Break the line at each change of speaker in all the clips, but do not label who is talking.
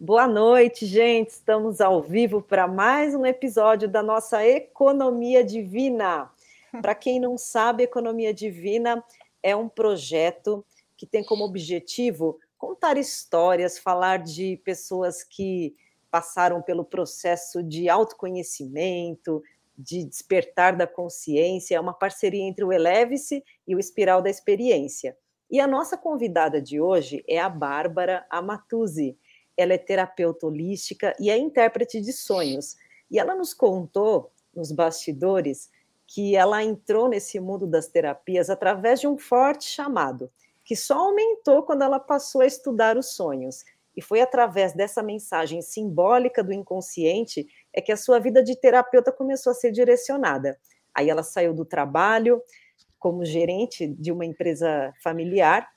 Boa noite, gente. Estamos ao vivo para mais um episódio da nossa Economia Divina. Para quem não sabe, Economia Divina é um projeto que tem como objetivo contar histórias, falar de pessoas que passaram pelo processo de autoconhecimento, de despertar da consciência, é uma parceria entre o Eleve-se e o Espiral da Experiência. E a nossa convidada de hoje é a Bárbara Amatuzzi ela é terapeuta holística e é intérprete de sonhos. E ela nos contou, nos bastidores, que ela entrou nesse mundo das terapias através de um forte chamado, que só aumentou quando ela passou a estudar os sonhos. E foi através dessa mensagem simbólica do inconsciente é que a sua vida de terapeuta começou a ser direcionada. Aí ela saiu do trabalho como gerente de uma empresa familiar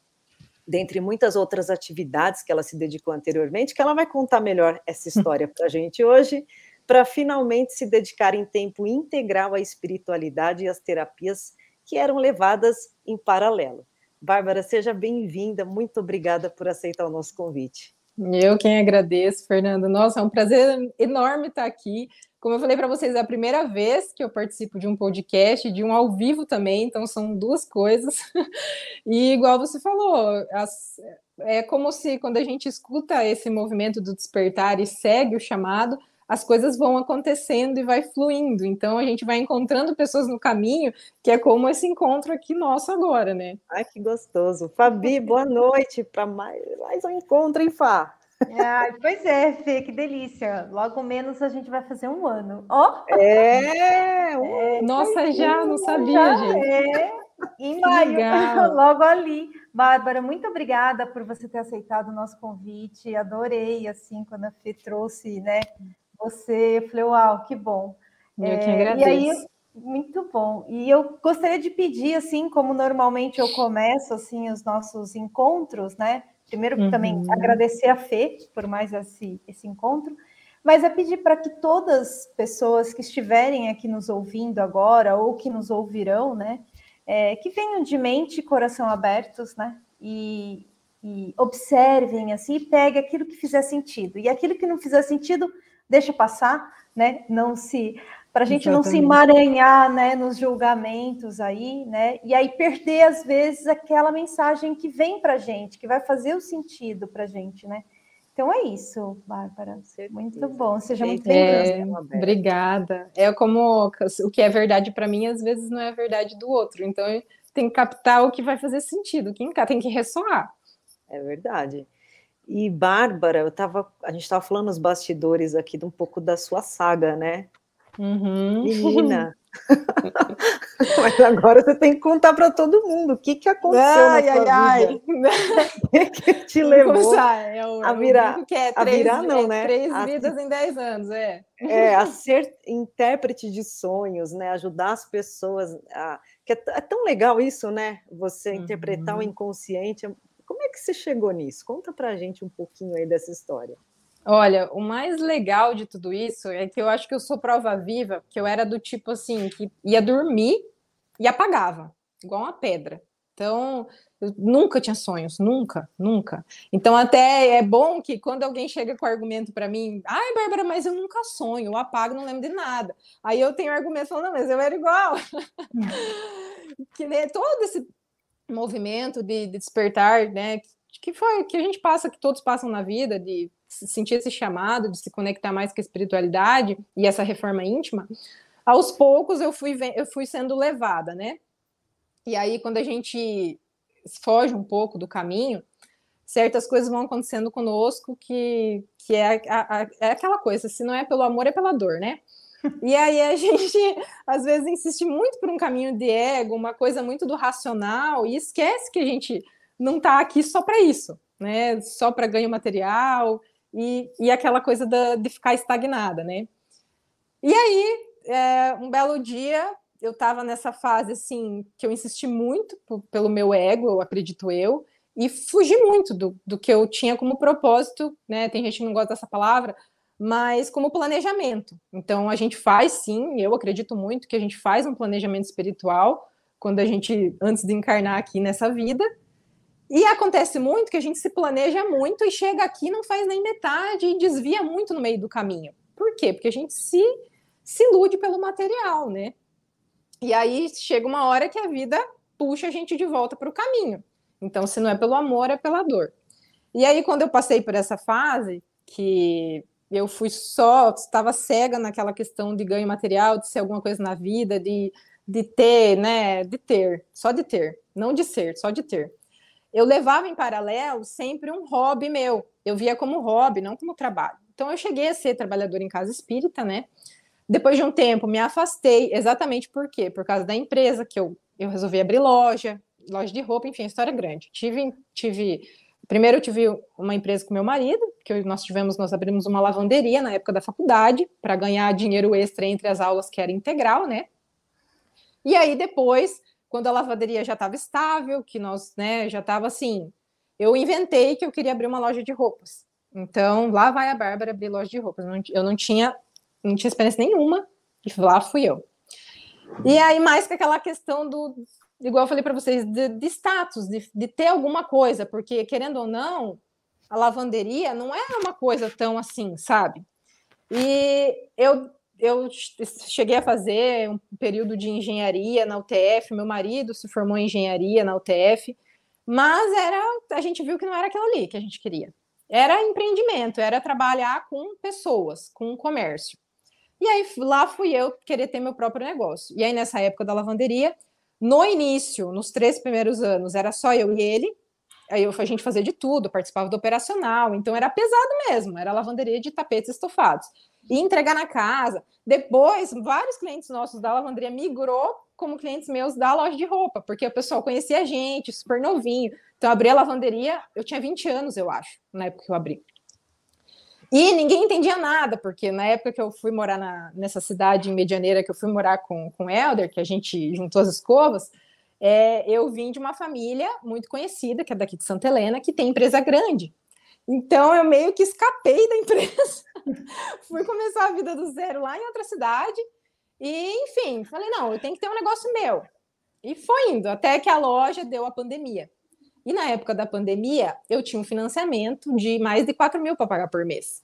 dentre muitas outras atividades que ela se dedicou anteriormente, que ela vai contar melhor essa história para a gente hoje, para finalmente se dedicar em tempo integral à espiritualidade e às terapias que eram levadas em paralelo. Bárbara, seja bem-vinda, muito obrigada por aceitar o nosso convite.
Eu quem agradeço, Fernando. Nossa, é um prazer enorme estar aqui. Como eu falei para vocês, é a primeira vez que eu participo de um podcast, de um ao vivo também, então são duas coisas. E igual você falou, as, é como se quando a gente escuta esse movimento do despertar e segue o chamado, as coisas vão acontecendo e vai fluindo. Então a gente vai encontrando pessoas no caminho, que é como esse encontro aqui nosso agora, né?
Ai, que gostoso. Fabi, boa noite para mais, mais um encontro, hein, Fá?
Ai, pois é, Fê, que delícia. Logo menos a gente vai fazer um ano. Ó!
Oh. É,
é! Nossa, já, não sabia, já gente.
É. Em maio, logo ali. Bárbara, muito obrigada por você ter aceitado o nosso convite. Adorei, assim, quando a Fê trouxe, né, você. Eu falei, uau, que bom.
Eu que agradeço.
É, e aí, muito bom. E eu gostaria de pedir, assim, como normalmente eu começo, assim, os nossos encontros, né? Primeiro, uhum. também agradecer a Fê por mais esse, esse encontro, mas é pedir para que todas as pessoas que estiverem aqui nos ouvindo agora ou que nos ouvirão, né, é, que venham de mente e coração abertos, né, e, e observem assim, e pegue aquilo que fizer sentido. E aquilo que não fizer sentido, deixa passar, né, não se para a gente Exatamente. não se emaranhar né, nos julgamentos aí, né? E aí perder, às vezes, aquela mensagem que vem para a gente, que vai fazer o sentido para a gente, né? Então é isso, Bárbara. Muito bom. Seja muito bem-vinda.
É, obrigada. É como o que é verdade para mim, às vezes não é verdade do outro. Então tem que captar o que vai fazer sentido, que tem que ressoar.
É verdade. E Bárbara, eu tava, a gente estava falando nos bastidores aqui de um pouco da sua saga, né?
Uhum.
Menina. Mas agora você tem que contar para todo mundo o que, que aconteceu ai, na sua ai, vida. Ai. que te levou
é o, a virar, que é três, a virar não, é, né? Três a, vidas em dez anos, é.
É, a ser intérprete de sonhos, né? Ajudar as pessoas a... Que é, é tão legal isso, né? Você uhum. interpretar o inconsciente. Como é que você chegou nisso? Conta pra gente um pouquinho aí dessa história.
Olha, o mais legal de tudo isso é que eu acho que eu sou prova viva, que eu era do tipo assim, que ia dormir e apagava, igual uma pedra. Então, eu nunca tinha sonhos, nunca, nunca. Então, até é bom que quando alguém chega com argumento para mim, ai, Bárbara, mas eu nunca sonho, eu apago, não lembro de nada. Aí eu tenho argumento falando, não, mas eu era igual. que né, todo esse movimento de, de despertar, né, que foi que a gente passa, que todos passam na vida, de sentir esse chamado, de se conectar mais com a espiritualidade e essa reforma íntima, aos poucos eu fui, eu fui sendo levada, né? E aí, quando a gente foge um pouco do caminho, certas coisas vão acontecendo conosco que, que é, a, a, é aquela coisa, se não é pelo amor, é pela dor, né? E aí a gente, às vezes, insiste muito por um caminho de ego, uma coisa muito do racional, e esquece que a gente não está aqui só para isso, né? Só para ganho material e, e aquela coisa da, de ficar estagnada, né? E aí, é, um belo dia, eu estava nessa fase assim que eu insisti muito pelo meu ego, eu acredito eu, e fugi muito do, do que eu tinha como propósito, né? Tem gente que não gosta dessa palavra, mas como planejamento. Então a gente faz sim, eu acredito muito que a gente faz um planejamento espiritual quando a gente antes de encarnar aqui nessa vida E acontece muito que a gente se planeja muito e chega aqui não faz nem metade e desvia muito no meio do caminho. Por quê? Porque a gente se, se ilude pelo material, né? E aí chega uma hora que a vida puxa a gente de volta para o caminho. Então, se não é pelo amor, é pela dor. E aí, quando eu passei por essa fase, que eu fui só, estava cega naquela questão de ganho material, de ser alguma coisa na vida, de, de ter, né? De ter, só de ter, não de ser, só de ter eu levava em paralelo sempre um hobby meu. Eu via como hobby, não como trabalho. Então eu cheguei a ser trabalhadora em casa espírita, né? Depois de um tempo me afastei, exatamente por quê? Por causa da empresa que eu, eu resolvi abrir loja, loja de roupa, enfim, história grande. Tive tive primeiro eu tive uma empresa com meu marido, que nós tivemos, nós abrimos uma lavanderia na época da faculdade para ganhar dinheiro extra entre as aulas que era integral, né? E aí depois quando a lavanderia já estava estável, que nós, né, já estava assim, eu inventei que eu queria abrir uma loja de roupas. Então, lá vai a Bárbara abrir loja de roupas. Eu não tinha, não tinha experiência nenhuma, e lá fui eu. E aí, mais que aquela questão do, igual eu falei para vocês, de, de status, de, de, ter alguma coisa, porque, querendo ou não, a lavanderia não é uma coisa tão assim, sabe? E eu eu cheguei a fazer um período de engenharia na UTF, meu marido se formou em engenharia na UTF, mas era a gente viu que não era aquilo ali que a gente queria. Era empreendimento, era trabalhar com pessoas, com comércio. E aí lá fui eu querer ter meu próprio negócio. E aí nessa época da lavanderia, no início, nos três primeiros anos, era só eu e ele. Aí eu, a gente fazia de tudo, participava do operacional, então era pesado mesmo, era lavanderia de tapetes estofados e entregar na casa. Depois, vários clientes nossos da lavanderia migrou como clientes meus da loja de roupa, porque o pessoal conhecia a gente, super novinho. Então, eu abri a lavanderia, eu tinha 20 anos, eu acho, na época que eu abri. E ninguém entendia nada, porque na época que eu fui morar na, nessa cidade em Medianeira, que eu fui morar com, com o Helder, que a gente juntou as escovas, é, eu vim de uma família muito conhecida, que é daqui de Santa Helena, que tem empresa grande. Então eu meio que escapei da empresa, fui começar a vida do zero lá em outra cidade e, enfim, falei não, eu tenho que ter um negócio meu. E foi indo até que a loja deu a pandemia. E na época da pandemia, eu tinha um financiamento de mais de 4 mil para pagar por mês.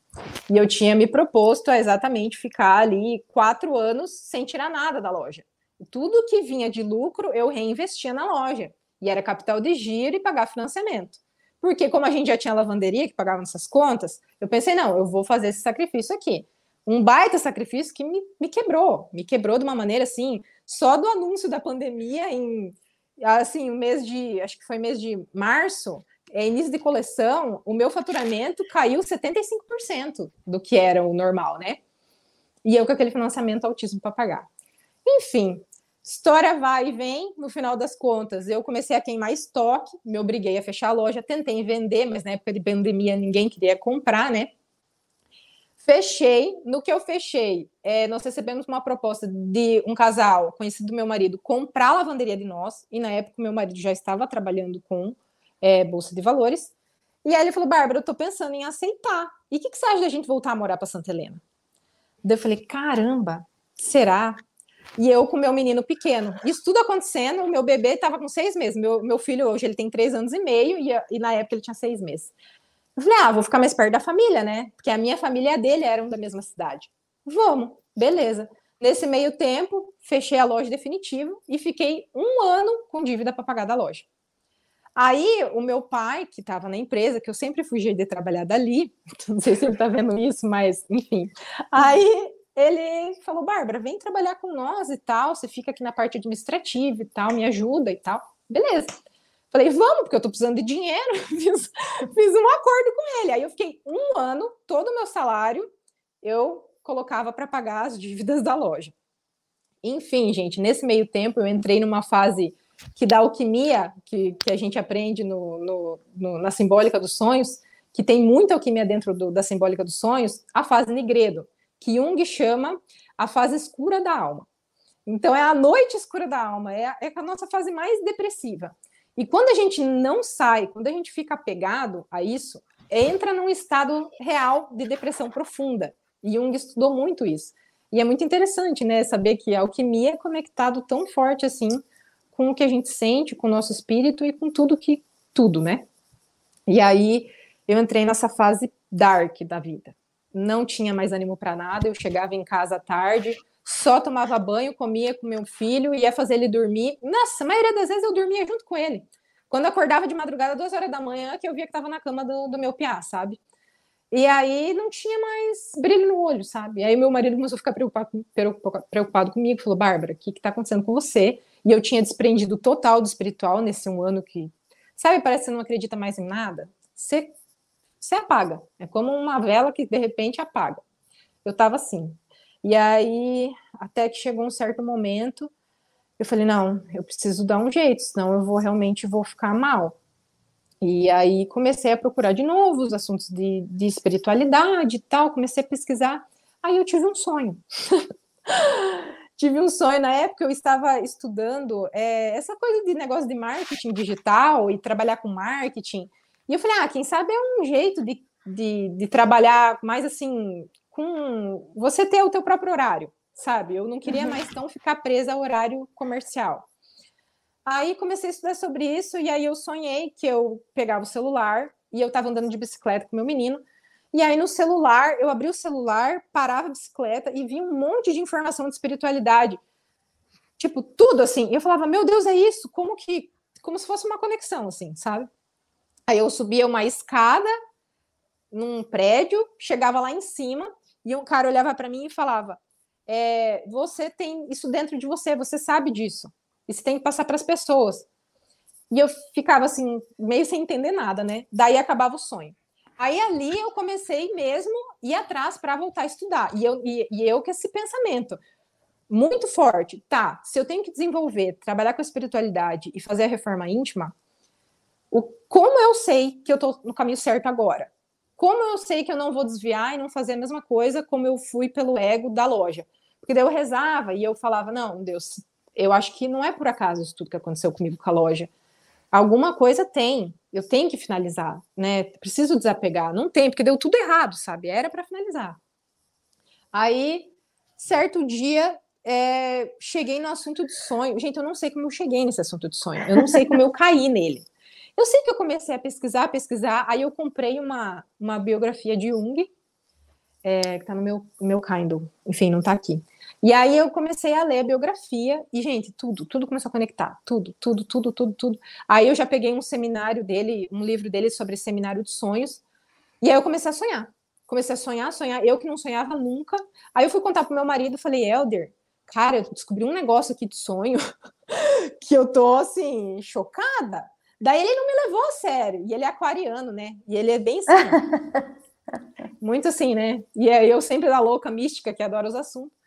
E eu tinha me proposto a exatamente ficar ali quatro anos sem tirar nada da loja. Tudo que vinha de lucro, eu reinvestia na loja. E era capital de giro e pagar financiamento. Porque como a gente já tinha lavanderia que pagava nossas contas, eu pensei, não, eu vou fazer esse sacrifício aqui. Um baita sacrifício que me, me quebrou, me quebrou de uma maneira assim, só do anúncio da pandemia em assim, o mês de, acho que foi mês de março, é, início de coleção, o meu faturamento caiu 75% do que era o normal, né? E eu com aquele financiamento autismo para pagar. Enfim, História vai e vem, no final das contas, eu comecei a queimar estoque, me obriguei a fechar a loja, tentei vender, mas na época de pandemia ninguém queria comprar, né? Fechei. No que eu fechei, é, nós recebemos uma proposta de um casal conhecido do meu marido comprar a lavanderia de nós, e na época meu marido já estava trabalhando com é, Bolsa de Valores. E aí ele falou: Bárbara, eu tô pensando em aceitar. E o que, que você acha da gente voltar a morar para Santa Helena? Daí eu falei: caramba, será? E eu com meu menino pequeno. Isso tudo acontecendo, o meu bebê estava com seis meses. Meu, meu filho hoje ele tem três anos e meio e, e, na época ele tinha seis meses. Eu falei, ah, vou ficar mais perto da família, né? Porque a minha família e a dele eram da mesma cidade. Vamos, beleza. Nesse meio tempo, fechei a loja definitivo e fiquei um ano com dívida para pagar da loja. Aí, o meu pai, que estava na empresa, que eu sempre fugi de trabalhar dali, não sei se ele está vendo isso, mas enfim. Aí ele falou: Bárbara, vem trabalhar com nós e tal. Você fica aqui na parte administrativa e tal, me ajuda e tal. Beleza. Falei, vamos, porque eu tô precisando de dinheiro. fiz, fiz um acordo com ele. Aí eu fiquei um ano, todo o meu salário eu colocava para pagar as dívidas da loja. Enfim, gente, nesse meio tempo eu entrei numa fase que da alquimia, que, que a gente aprende no, no, no, na simbólica dos sonhos, que tem muita alquimia dentro do, da simbólica dos sonhos, a fase Nigredo que Jung chama a fase escura da alma. Então, é a noite escura da alma, é a, é a nossa fase mais depressiva. E quando a gente não sai, quando a gente fica apegado a isso, entra num estado real de depressão profunda. E Jung estudou muito isso. E é muito interessante, né, saber que a alquimia é conectado tão forte assim com o que a gente sente, com o nosso espírito e com tudo que tudo, né? E aí eu entrei nessa fase dark da vida. Não tinha mais ânimo para nada, eu chegava em casa tarde, só tomava banho, comia com meu filho, ia fazer ele dormir. Nossa, a maioria das vezes eu dormia junto com ele. Quando acordava de madrugada, duas horas da manhã, que eu via que estava na cama do, do meu piá, sabe? E aí não tinha mais brilho no olho, sabe? E aí meu marido começou a ficar preocupado, preocupado comigo, falou, Bárbara, o que está acontecendo com você? E eu tinha desprendido total do espiritual nesse um ano que, sabe, parece que você não acredita mais em nada. Você, você apaga. É como uma vela que de repente apaga. Eu estava assim. E aí, até que chegou um certo momento, eu falei, não, eu preciso dar um jeito, senão eu vou realmente vou ficar mal. E aí comecei a procurar de novo os assuntos de, de espiritualidade e tal, comecei a pesquisar. Aí eu tive um sonho. tive um sonho na época, eu estava estudando é, essa coisa de negócio de marketing digital e trabalhar com marketing. E eu falei, ah, quem sabe é um jeito de, de, de trabalhar mais assim, com você ter o teu próprio horário, sabe? Eu não queria uhum. mais tão ficar presa ao horário comercial. Aí comecei a estudar sobre isso e aí eu sonhei que eu pegava o celular e eu estava andando de bicicleta com meu menino. E aí no celular, eu abri o celular, parava a bicicleta e vi um monte de informação de espiritualidade. Tipo, tudo assim. E eu falava, meu Deus, é isso? Como que. Como se fosse uma conexão, assim, sabe? Aí eu subia uma escada num prédio, chegava lá em cima e um cara olhava para mim e falava: é, Você tem isso dentro de você, você sabe disso. Você tem que passar para as pessoas. E eu ficava assim, meio sem entender nada, né? Daí acabava o sonho. Aí ali eu comecei mesmo ir atrás para voltar a estudar. E eu, e, e eu com esse pensamento muito forte. Tá, se eu tenho que desenvolver, trabalhar com a espiritualidade e fazer a reforma íntima, o, como eu sei que eu estou no caminho certo agora? Como eu sei que eu não vou desviar e não fazer a mesma coisa como eu fui pelo ego da loja? Porque daí eu rezava e eu falava, não, Deus, eu acho que não é por acaso isso tudo que aconteceu comigo com a loja. Alguma coisa tem, eu tenho que finalizar, né? Preciso desapegar. Não tem, porque deu tudo errado, sabe? Era para finalizar. Aí, certo dia, é, cheguei no assunto de sonho. Gente, eu não sei como eu cheguei nesse assunto de sonho. Eu não sei como eu caí nele. Eu sei que eu comecei a pesquisar, pesquisar. Aí eu comprei uma, uma biografia de Jung, é, que tá no meu, meu Kindle. Enfim, não tá aqui. E aí eu comecei a ler a biografia e, gente, tudo, tudo começou a conectar, tudo, tudo, tudo, tudo, tudo. Aí eu já peguei um seminário dele, um livro dele sobre seminário de sonhos, e aí eu comecei a sonhar. Comecei a sonhar, sonhar, eu que não sonhava nunca. Aí eu fui contar pro meu marido, falei, Elder, cara, eu descobri um negócio aqui de sonho que eu tô, assim, chocada. Daí ele não me levou a sério, e ele é aquariano, né? E ele é bem assim, muito assim, né? E é eu sempre da louca mística que adora os assuntos.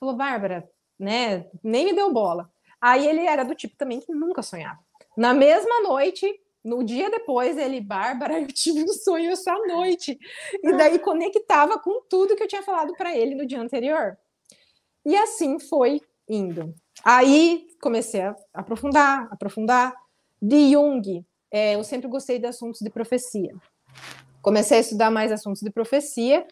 Falou, Bárbara, né? Nem me deu bola. Aí ele era do tipo também que nunca sonhava. Na mesma noite, no dia depois, ele, Bárbara, eu tive um sonho essa noite. E daí conectava com tudo que eu tinha falado para ele no dia anterior. E assim foi indo. Aí comecei a aprofundar, aprofundar. De Jung, é, eu sempre gostei de assuntos de profecia. Comecei a estudar mais assuntos de profecia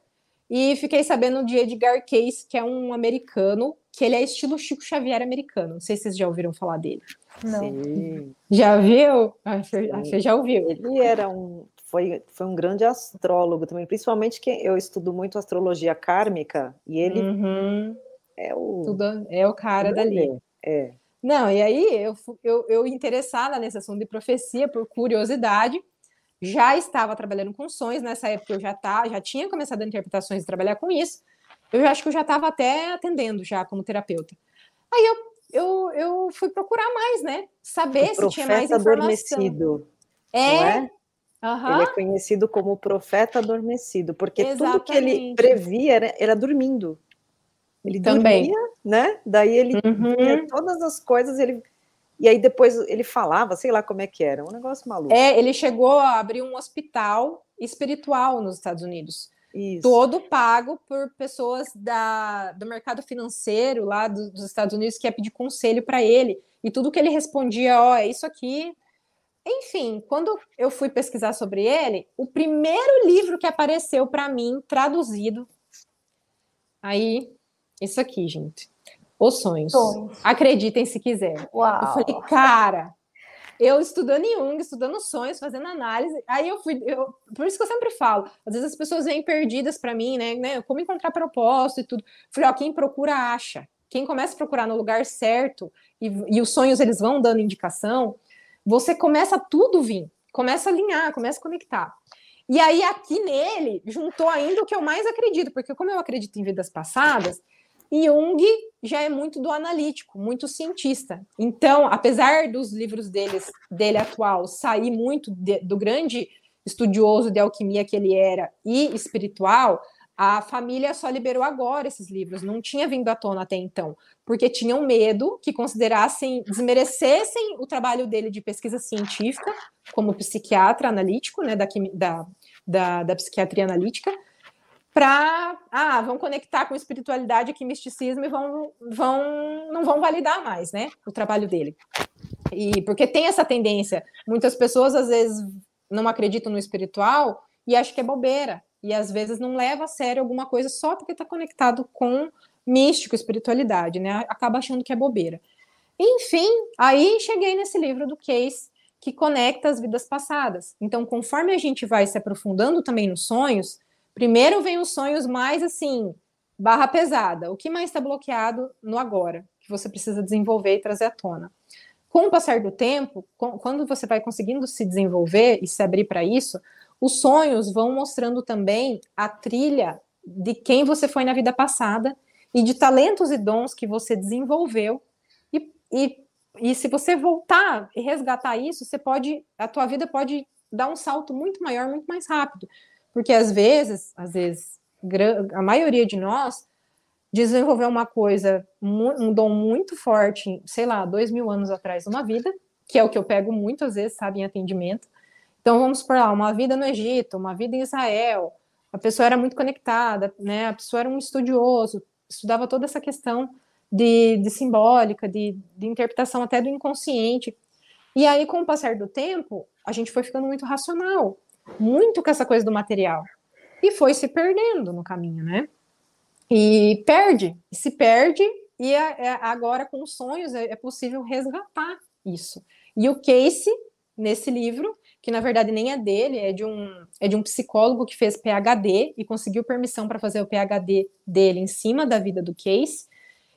e fiquei sabendo de Edgar Cayce, que é um americano, que ele é estilo Chico Xavier americano. Não sei se vocês já ouviram falar dele.
Não. Sim.
Já viu? A Fê já ouviu.
Ele era um foi, foi um grande astrólogo também, principalmente que eu estudo muito astrologia kármica e ele
uhum.
é o
Tudo, é o cara dali.
É.
Não, e aí eu, eu, eu interessada nesse assunto de profecia por curiosidade, já estava trabalhando com sonhos, nessa época eu já, tá, já tinha começado a interpretações e trabalhar com isso, eu acho que eu já estava até atendendo já como terapeuta. Aí eu, eu, eu fui procurar mais, né? Saber o se tinha mais informação. Adormecido,
é, é? Uhum. Ele é conhecido como profeta adormecido, porque Exatamente. tudo que ele previa era, era dormindo. Ele Também. dormia, né? Daí ele uhum. todas as coisas, ele e aí depois ele falava, sei lá como é que era, um negócio maluco.
É, ele chegou a abrir um hospital espiritual nos Estados Unidos. Isso. Todo pago por pessoas da, do mercado financeiro lá do, dos Estados Unidos que ia pedir conselho para ele. E tudo que ele respondia, ó, oh, é isso aqui. Enfim, quando eu fui pesquisar sobre ele, o primeiro livro que apareceu para mim, traduzido, aí, isso aqui, gente. Os sonhos. sonhos. Acreditem se quiser.
Uau.
Eu falei, cara, eu estudando Jung, estudando sonhos, fazendo análise. Aí eu fui, eu, por isso que eu sempre falo, às vezes as pessoas vêm perdidas para mim, né, né? Como encontrar propósito e tudo. Falei, ó, quem procura acha. Quem começa a procurar no lugar certo e, e os sonhos eles vão dando indicação, você começa tudo vir, começa a alinhar, começa a conectar. E aí, aqui nele, juntou ainda o que eu mais acredito, porque como eu acredito em vidas passadas, Jung já é muito do analítico, muito cientista. Então, apesar dos livros deles, dele atual sair muito de, do grande estudioso de alquimia que ele era e espiritual, a família só liberou agora esses livros, não tinha vindo à tona até então, porque tinham medo que considerassem, desmerecessem o trabalho dele de pesquisa científica, como psiquiatra analítico, né, da, da, da, da psiquiatria analítica, para ah, vão conectar com espiritualidade e misticismo e vão, vão não vão validar mais, né, o trabalho dele. E porque tem essa tendência, muitas pessoas às vezes não acreditam no espiritual e acham que é bobeira e às vezes não leva a sério alguma coisa só porque está conectado com místico, espiritualidade, né? Acaba achando que é bobeira. Enfim, aí cheguei nesse livro do Case que conecta as vidas passadas. Então, conforme a gente vai se aprofundando também nos sonhos, primeiro vem os sonhos mais assim, barra pesada. O que mais está bloqueado no agora, que você precisa desenvolver e trazer à tona. Com o passar do tempo, quando você vai conseguindo se desenvolver e se abrir para isso, os sonhos vão mostrando também a trilha de quem você foi na vida passada e de talentos e dons que você desenvolveu. E, e, e se você voltar e resgatar isso, você pode, a tua vida pode dar um salto muito maior, muito mais rápido. Porque às vezes, às vezes, a maioria de nós desenvolveu uma coisa, um dom muito forte, sei lá, dois mil anos atrás numa vida, que é o que eu pego muitas vezes, sabe, em atendimento, então, vamos por lá, uma vida no Egito, uma vida em Israel, a pessoa era muito conectada, né? A pessoa era um estudioso, estudava toda essa questão de, de simbólica, de, de interpretação até do inconsciente. E aí, com o passar do tempo, a gente foi ficando muito racional, muito com essa coisa do material. E foi se perdendo no caminho, né? E perde, se perde, e é, é, agora com os sonhos é, é possível resgatar isso. E o Casey, nesse livro, que na verdade nem é dele, é de um, é de um psicólogo que fez PhD e conseguiu permissão para fazer o PhD dele em cima da vida do Case.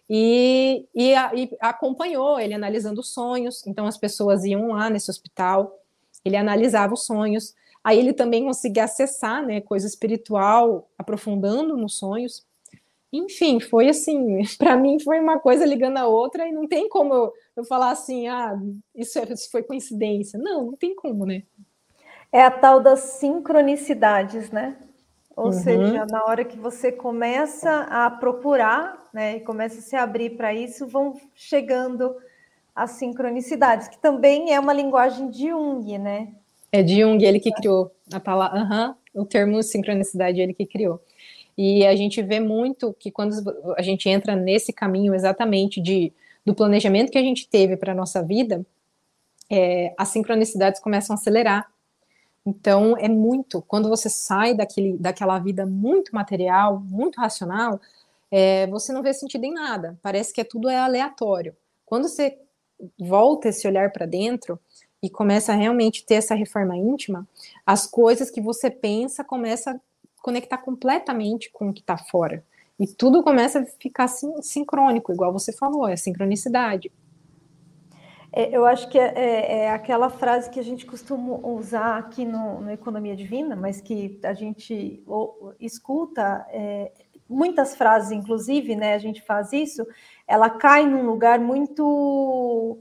E, e, e, acompanhou ele analisando os sonhos. Então as pessoas iam lá nesse hospital, ele analisava os sonhos. Aí ele também conseguia acessar, né, coisa espiritual, aprofundando nos sonhos. Enfim, foi assim, para mim foi uma coisa ligando a outra e não tem como eu, eu falar assim, ah, isso, é, isso foi coincidência. Não, não tem como, né?
É a tal das sincronicidades, né? Ou uhum. seja, na hora que você começa a procurar, né, e começa a se abrir para isso, vão chegando as sincronicidades, que também é uma linguagem de Jung, né?
É Jung, ele que criou a palavra, uhum, o termo sincronicidade, ele que criou. E a gente vê muito que quando a gente entra nesse caminho exatamente de, do planejamento que a gente teve para a nossa vida, é, as sincronicidades começam a acelerar. Então, é muito. Quando você sai daquele, daquela vida muito material, muito racional, é, você não vê sentido em nada. Parece que é tudo é aleatório. Quando você volta esse olhar para dentro e começa a realmente ter essa reforma íntima, as coisas que você pensa começam conectar completamente com o que está fora. E tudo começa a ficar assim, sincrônico, igual você falou, é sincronicidade.
É, eu acho que é, é, é, aquela frase que a gente costuma usar aqui no, no Economia Divina, mas que a gente ou, escuta é, muitas frases, inclusive, né? A gente faz isso, ela cai num lugar muito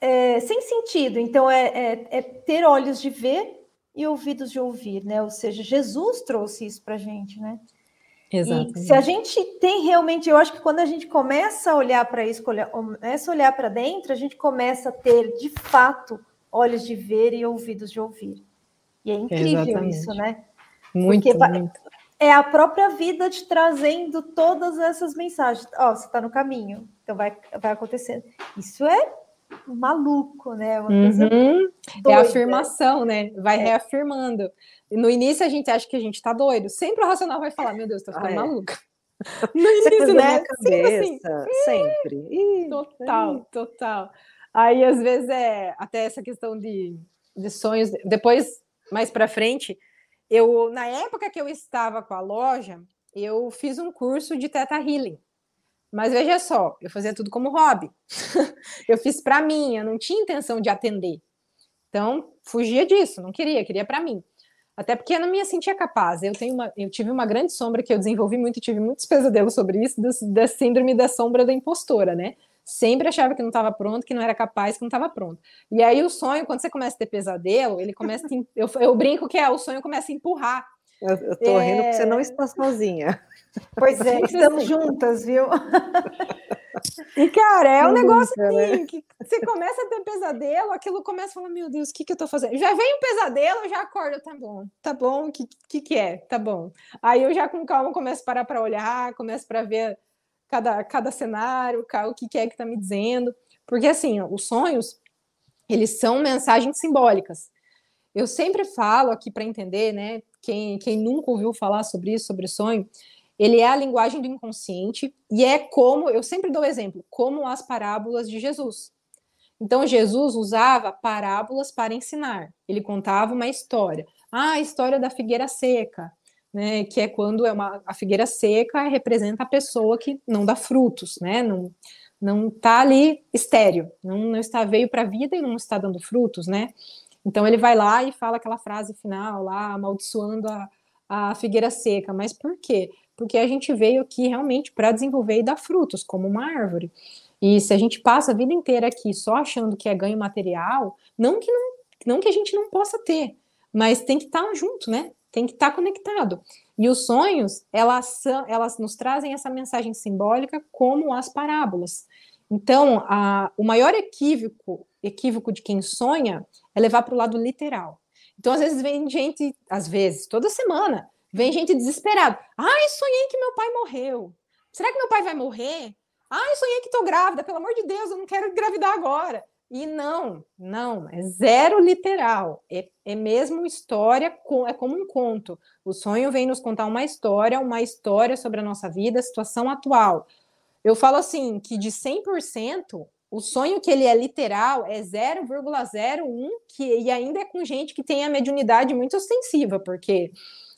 é, sem sentido. Então, é, é ter olhos de ver e ouvidos de ouvir, né? Ou seja, Jesus trouxe isso para a gente, né? Exato. se a gente tem realmente, eu acho que quando a gente começa a olhar para isso, começa a olhar para dentro, a gente começa a ter de fato olhos de ver e ouvidos de ouvir. E é incrível Exatamente. isso, né?
Muito, Porque muito.
é a própria vida te trazendo todas essas mensagens. Ó, oh, você está no caminho, então vai, vai acontecendo. Isso é maluco, né?
Uhum. É a afirmação, né? Vai é. reafirmando. No início a gente acha que a gente está doido. Sempre o racional vai falar, meu Deus, tô ficando ah, é. maluca.
No início, né? Cabeça, sempre assim. Sempre.
total, total. Aí, às vezes, é até essa questão de, de sonhos. Depois, mais para frente, eu, na época que eu estava com a loja, eu fiz um curso de Teta Healing. Mas veja só, eu fazia tudo como hobby. eu fiz para mim, eu não tinha intenção de atender. Então, fugia disso, não queria, queria para mim. Até porque eu não me sentia capaz. Eu tenho uma, eu tive uma grande sombra que eu desenvolvi muito, tive muitos pesadelos sobre isso, da síndrome da sombra da impostora, né? Sempre achava que não estava pronto, que não era capaz, que não estava pronto. E aí o sonho, quando você começa a ter pesadelo, ele começa eu, eu brinco que é o sonho começa a empurrar.
Eu, eu tô é... rindo porque você não está sozinha.
Pois é, estamos juntas, viu?
E, cara, é um negócio né? assim, que você começa a ter pesadelo, aquilo começa a falar, meu Deus, o que que eu tô fazendo? Já vem um pesadelo, eu já acordo, tá bom, tá bom, o que, que que é? Tá bom. Aí eu já com calma começo a parar para olhar, começo para ver cada, cada cenário, o que que é que tá me dizendo. Porque, assim, os sonhos, eles são mensagens simbólicas. Eu sempre falo aqui para entender, né, quem, quem nunca ouviu falar sobre isso, sobre sonho, ele é a linguagem do inconsciente e é como, eu sempre dou exemplo, como as parábolas de Jesus. Então, Jesus usava parábolas para ensinar. Ele contava uma história. Ah, a história da figueira seca, né? Que é quando é uma, a figueira seca representa a pessoa que não dá frutos, né? Não, não está ali estéreo, não, não está veio para a vida e não está dando frutos, né? Então ele vai lá e fala aquela frase final lá, amaldiçoando a, a figueira seca. Mas por quê? porque a gente veio aqui realmente para desenvolver e dar frutos, como uma árvore. E se a gente passa a vida inteira aqui só achando que é ganho material, não que, não, não que a gente não possa ter, mas tem que estar tá junto, né? Tem que estar tá conectado. E os sonhos, elas, elas nos trazem essa mensagem simbólica como as parábolas. Então, a, o maior equívoco, equívoco de quem sonha é levar para o lado literal. Então, às vezes, vem gente, às vezes, toda semana, Vem gente desesperada. Ai, sonhei que meu pai morreu. Será que meu pai vai morrer? Ai, sonhei que tô grávida. Pelo amor de Deus, eu não quero engravidar agora. E não, não, é zero literal. É, é mesmo história, é como um conto. O sonho vem nos contar uma história, uma história sobre a nossa vida, a situação atual. Eu falo assim, que de 100%, o sonho que ele é literal é 0,01, que, e ainda é com gente que tem a mediunidade muito ostensiva, porque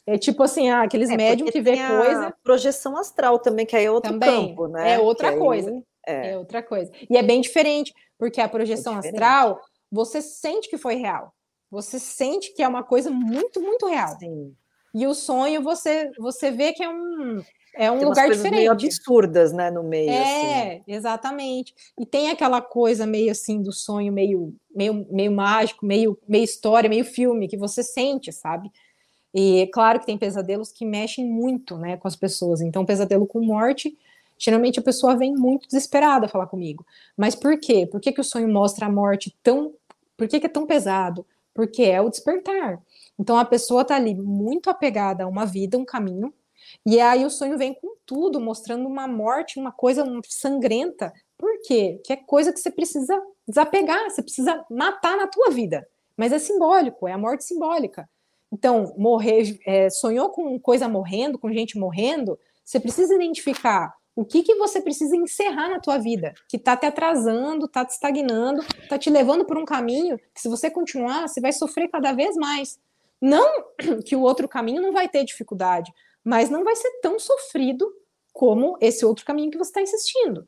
é tipo assim, ah, aqueles é, médiums que vê coisa.
Projeção astral também, que aí é outro também, campo, né?
É outra que coisa. Aí, é. é. outra coisa. E é bem diferente, porque a projeção é astral, você sente que foi real. Você sente que é uma coisa muito, muito real. Sim. E o sonho, você, você vê que é um, é um tem lugar diferente. meio
absurdas, né, no meio.
É, assim. exatamente. E tem aquela coisa meio assim do sonho, meio, meio, meio mágico, meio, meio história, meio filme, que você sente, sabe? E claro que tem pesadelos que mexem muito, né, com as pessoas. Então, pesadelo com morte, geralmente a pessoa vem muito desesperada falar comigo. Mas por quê? Por que, que o sonho mostra a morte tão. Por que, que é tão pesado? Porque é o despertar. Então a pessoa tá ali muito apegada a uma vida, um caminho, e aí o sonho vem com tudo, mostrando uma morte, uma coisa sangrenta. Por quê? Que é coisa que você precisa desapegar, você precisa matar na tua vida. Mas é simbólico, é a morte simbólica. Então, morrer, é, sonhou com coisa morrendo, com gente morrendo, você precisa identificar o que, que você precisa encerrar na tua vida, que está te atrasando, está te estagnando, está te levando por um caminho que, se você continuar, você vai sofrer cada vez mais. Não que o outro caminho não vai ter dificuldade, mas não vai ser tão sofrido como esse outro caminho que você está insistindo.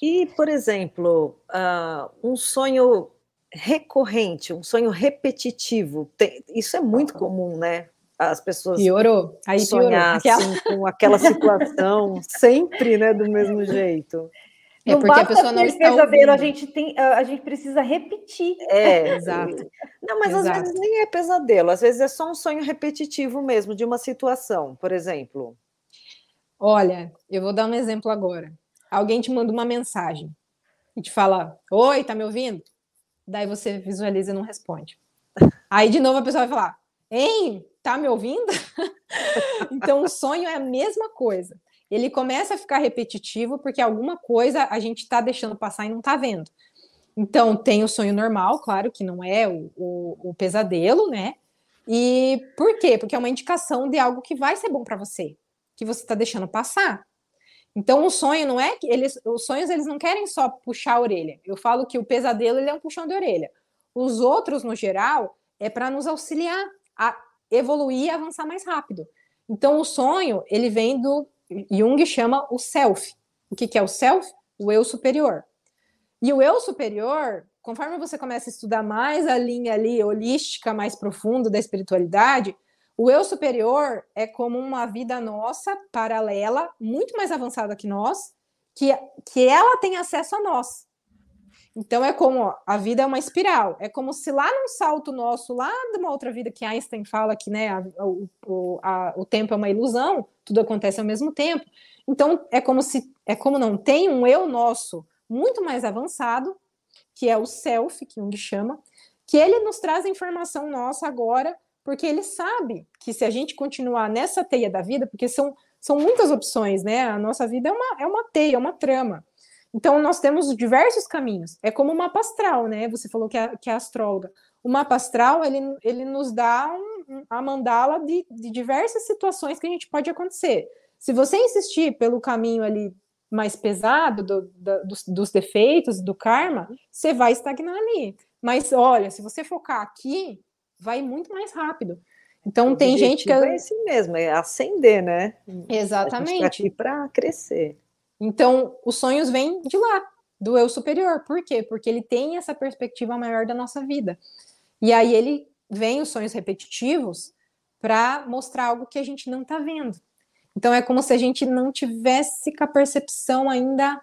E, por exemplo, uh, um sonho recorrente, um sonho repetitivo. Tem, isso é muito comum, né? As pessoas
piorou. Aí
sonhar piorou. Assim, com aquela situação sempre, né, do mesmo jeito.
É não porque a pessoa não está pesadelo, ouvindo. a gente tem, a gente precisa repetir.
É, exato. Não, mas exato. às vezes nem é pesadelo, às vezes é só um sonho repetitivo mesmo de uma situação, por exemplo.
Olha, eu vou dar um exemplo agora. Alguém te manda uma mensagem e te fala: "Oi, tá me ouvindo?" daí você visualiza e não responde. Aí de novo a pessoa vai falar: Hein, tá me ouvindo? então o sonho é a mesma coisa. Ele começa a ficar repetitivo porque alguma coisa a gente está deixando passar e não está vendo. Então tem o sonho normal, claro que não é o, o, o pesadelo, né? E por quê? Porque é uma indicação de algo que vai ser bom para você, que você está deixando passar. Então o sonho não é que eles, os sonhos eles não querem só puxar a orelha. Eu falo que o pesadelo ele é um puxão de orelha. Os outros no geral é para nos auxiliar a evoluir e avançar mais rápido. Então o sonho ele vem do Jung chama o self. O que, que é o self? O eu superior. E o eu superior, conforme você começa a estudar mais a linha ali holística, mais profunda da espiritualidade, o eu superior é como uma vida nossa, paralela, muito mais avançada que nós, que, que ela tem acesso a nós. Então é como a vida é uma espiral. É como se lá num salto nosso, lá de uma outra vida que Einstein fala que né, a, o, a, o tempo é uma ilusão, tudo acontece ao mesmo tempo. Então é como se é como não tem um eu nosso muito mais avançado, que é o self, que Jung chama, que ele nos traz a informação nossa agora porque ele sabe que se a gente continuar nessa teia da vida, porque são, são muitas opções, né? A nossa vida é uma, é uma teia, é uma trama. Então, nós temos diversos caminhos. É como o mapa astral, né? Você falou que é, que é astróloga. O mapa astral, ele, ele nos dá um, a mandala de, de diversas situações que a gente pode acontecer. Se você insistir pelo caminho ali mais pesado do, do, dos, dos defeitos, do karma, você vai estagnar ali. Mas olha, se você focar aqui, vai muito mais rápido. Então, o tem gente que.
É esse mesmo, é ascender, né?
Exatamente.
Para crescer.
Então, os sonhos vêm de lá, do eu superior. Por quê? Porque ele tem essa perspectiva maior da nossa vida. E aí ele vem os sonhos repetitivos para mostrar algo que a gente não está vendo. Então é como se a gente não tivesse com a percepção ainda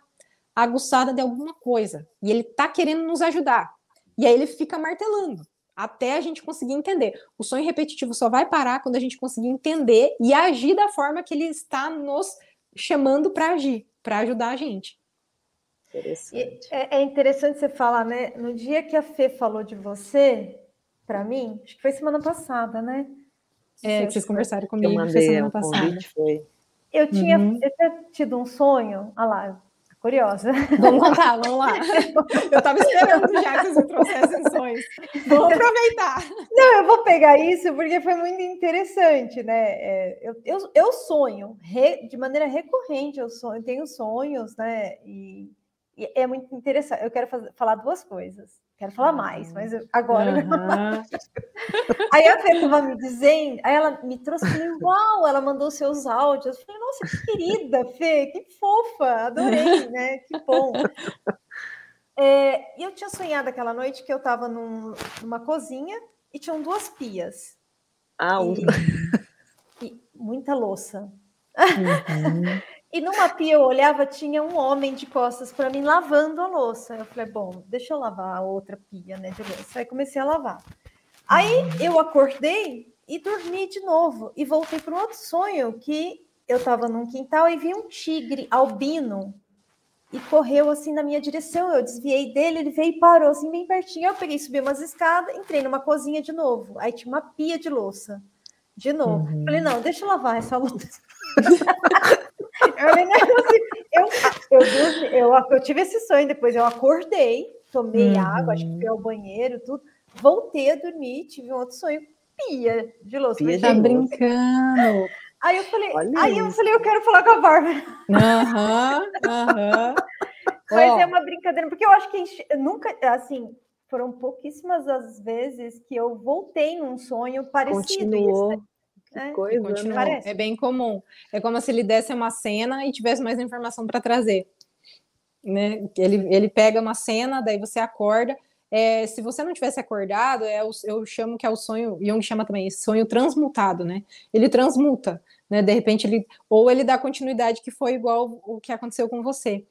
aguçada de alguma coisa. E ele está querendo nos ajudar. E aí ele fica martelando até a gente conseguir entender. O sonho repetitivo só vai parar quando a gente conseguir entender e agir da forma que ele está nos chamando para agir, para ajudar a gente.
Interessante. É, é, interessante você falar, né? No dia que a Fê falou de você, para mim, acho que foi semana passada, né?
É, que vocês conversaram comigo, eu mandei, semana passada.
Foi. Eu tinha, uhum. eu tinha tido um sonho, olha lá, curiosa.
Vamos contar, vamos lá. Eu estava esperando já que vocês trouxessem sonhos. Vamos aproveitar.
Não, eu vou pegar isso porque foi muito interessante, né? É, eu, eu, eu, sonho re, de maneira recorrente, eu sonho, eu tenho sonhos, né? E, e é muito interessante. Eu quero fazer, falar duas coisas. Quero falar mais, mas agora. Uhum. aí a Fê estava me dizendo, aí ela me trouxe, falei, uau, ela mandou seus áudios. Eu falei, nossa, que querida, Fê, que fofa, adorei, né? Que bom. É, e eu tinha sonhado aquela noite que eu estava num, numa cozinha e tinham duas pias.
Ah,
e, e muita louça. Uhum. E numa pia eu olhava, tinha um homem de costas para mim lavando a louça. Eu falei, bom, deixa eu lavar a outra pia, né, de louça. Aí comecei a lavar. Aí eu acordei e dormi de novo e voltei para um outro sonho que eu estava num quintal e vi um tigre albino e correu assim na minha direção. Eu desviei dele, ele veio e parou assim bem pertinho. Eu peguei, subi umas escadas, entrei numa cozinha de novo. Aí tinha uma pia de louça. De novo. Uhum. Falei, não, deixa eu lavar essa louça. eu, eu, eu, eu, eu, tive esse sonho, depois eu acordei, tomei uhum. água, acho que fui ao banheiro, tudo. Voltei a dormir, tive um outro sonho, pia de louça.
Pia tá brincando.
Aí eu falei, Olha aí isso. eu falei, eu quero falar com a Bárbara.
Aham, uhum, aham. Uhum.
Mas oh. é uma brincadeira, porque eu acho que nunca, assim, foram pouquíssimas as vezes que eu voltei num sonho parecido.
Continuou. É, coisa,
né? É bem comum. É como se ele desse uma cena e tivesse mais informação para trazer. Né? Ele, ele pega uma cena, daí você acorda. É, se você não tivesse acordado, é o, eu chamo que é o sonho, Jung chama também, sonho transmutado, né? Ele transmuta, né? De repente ele, ou ele dá continuidade que foi igual o que aconteceu com você.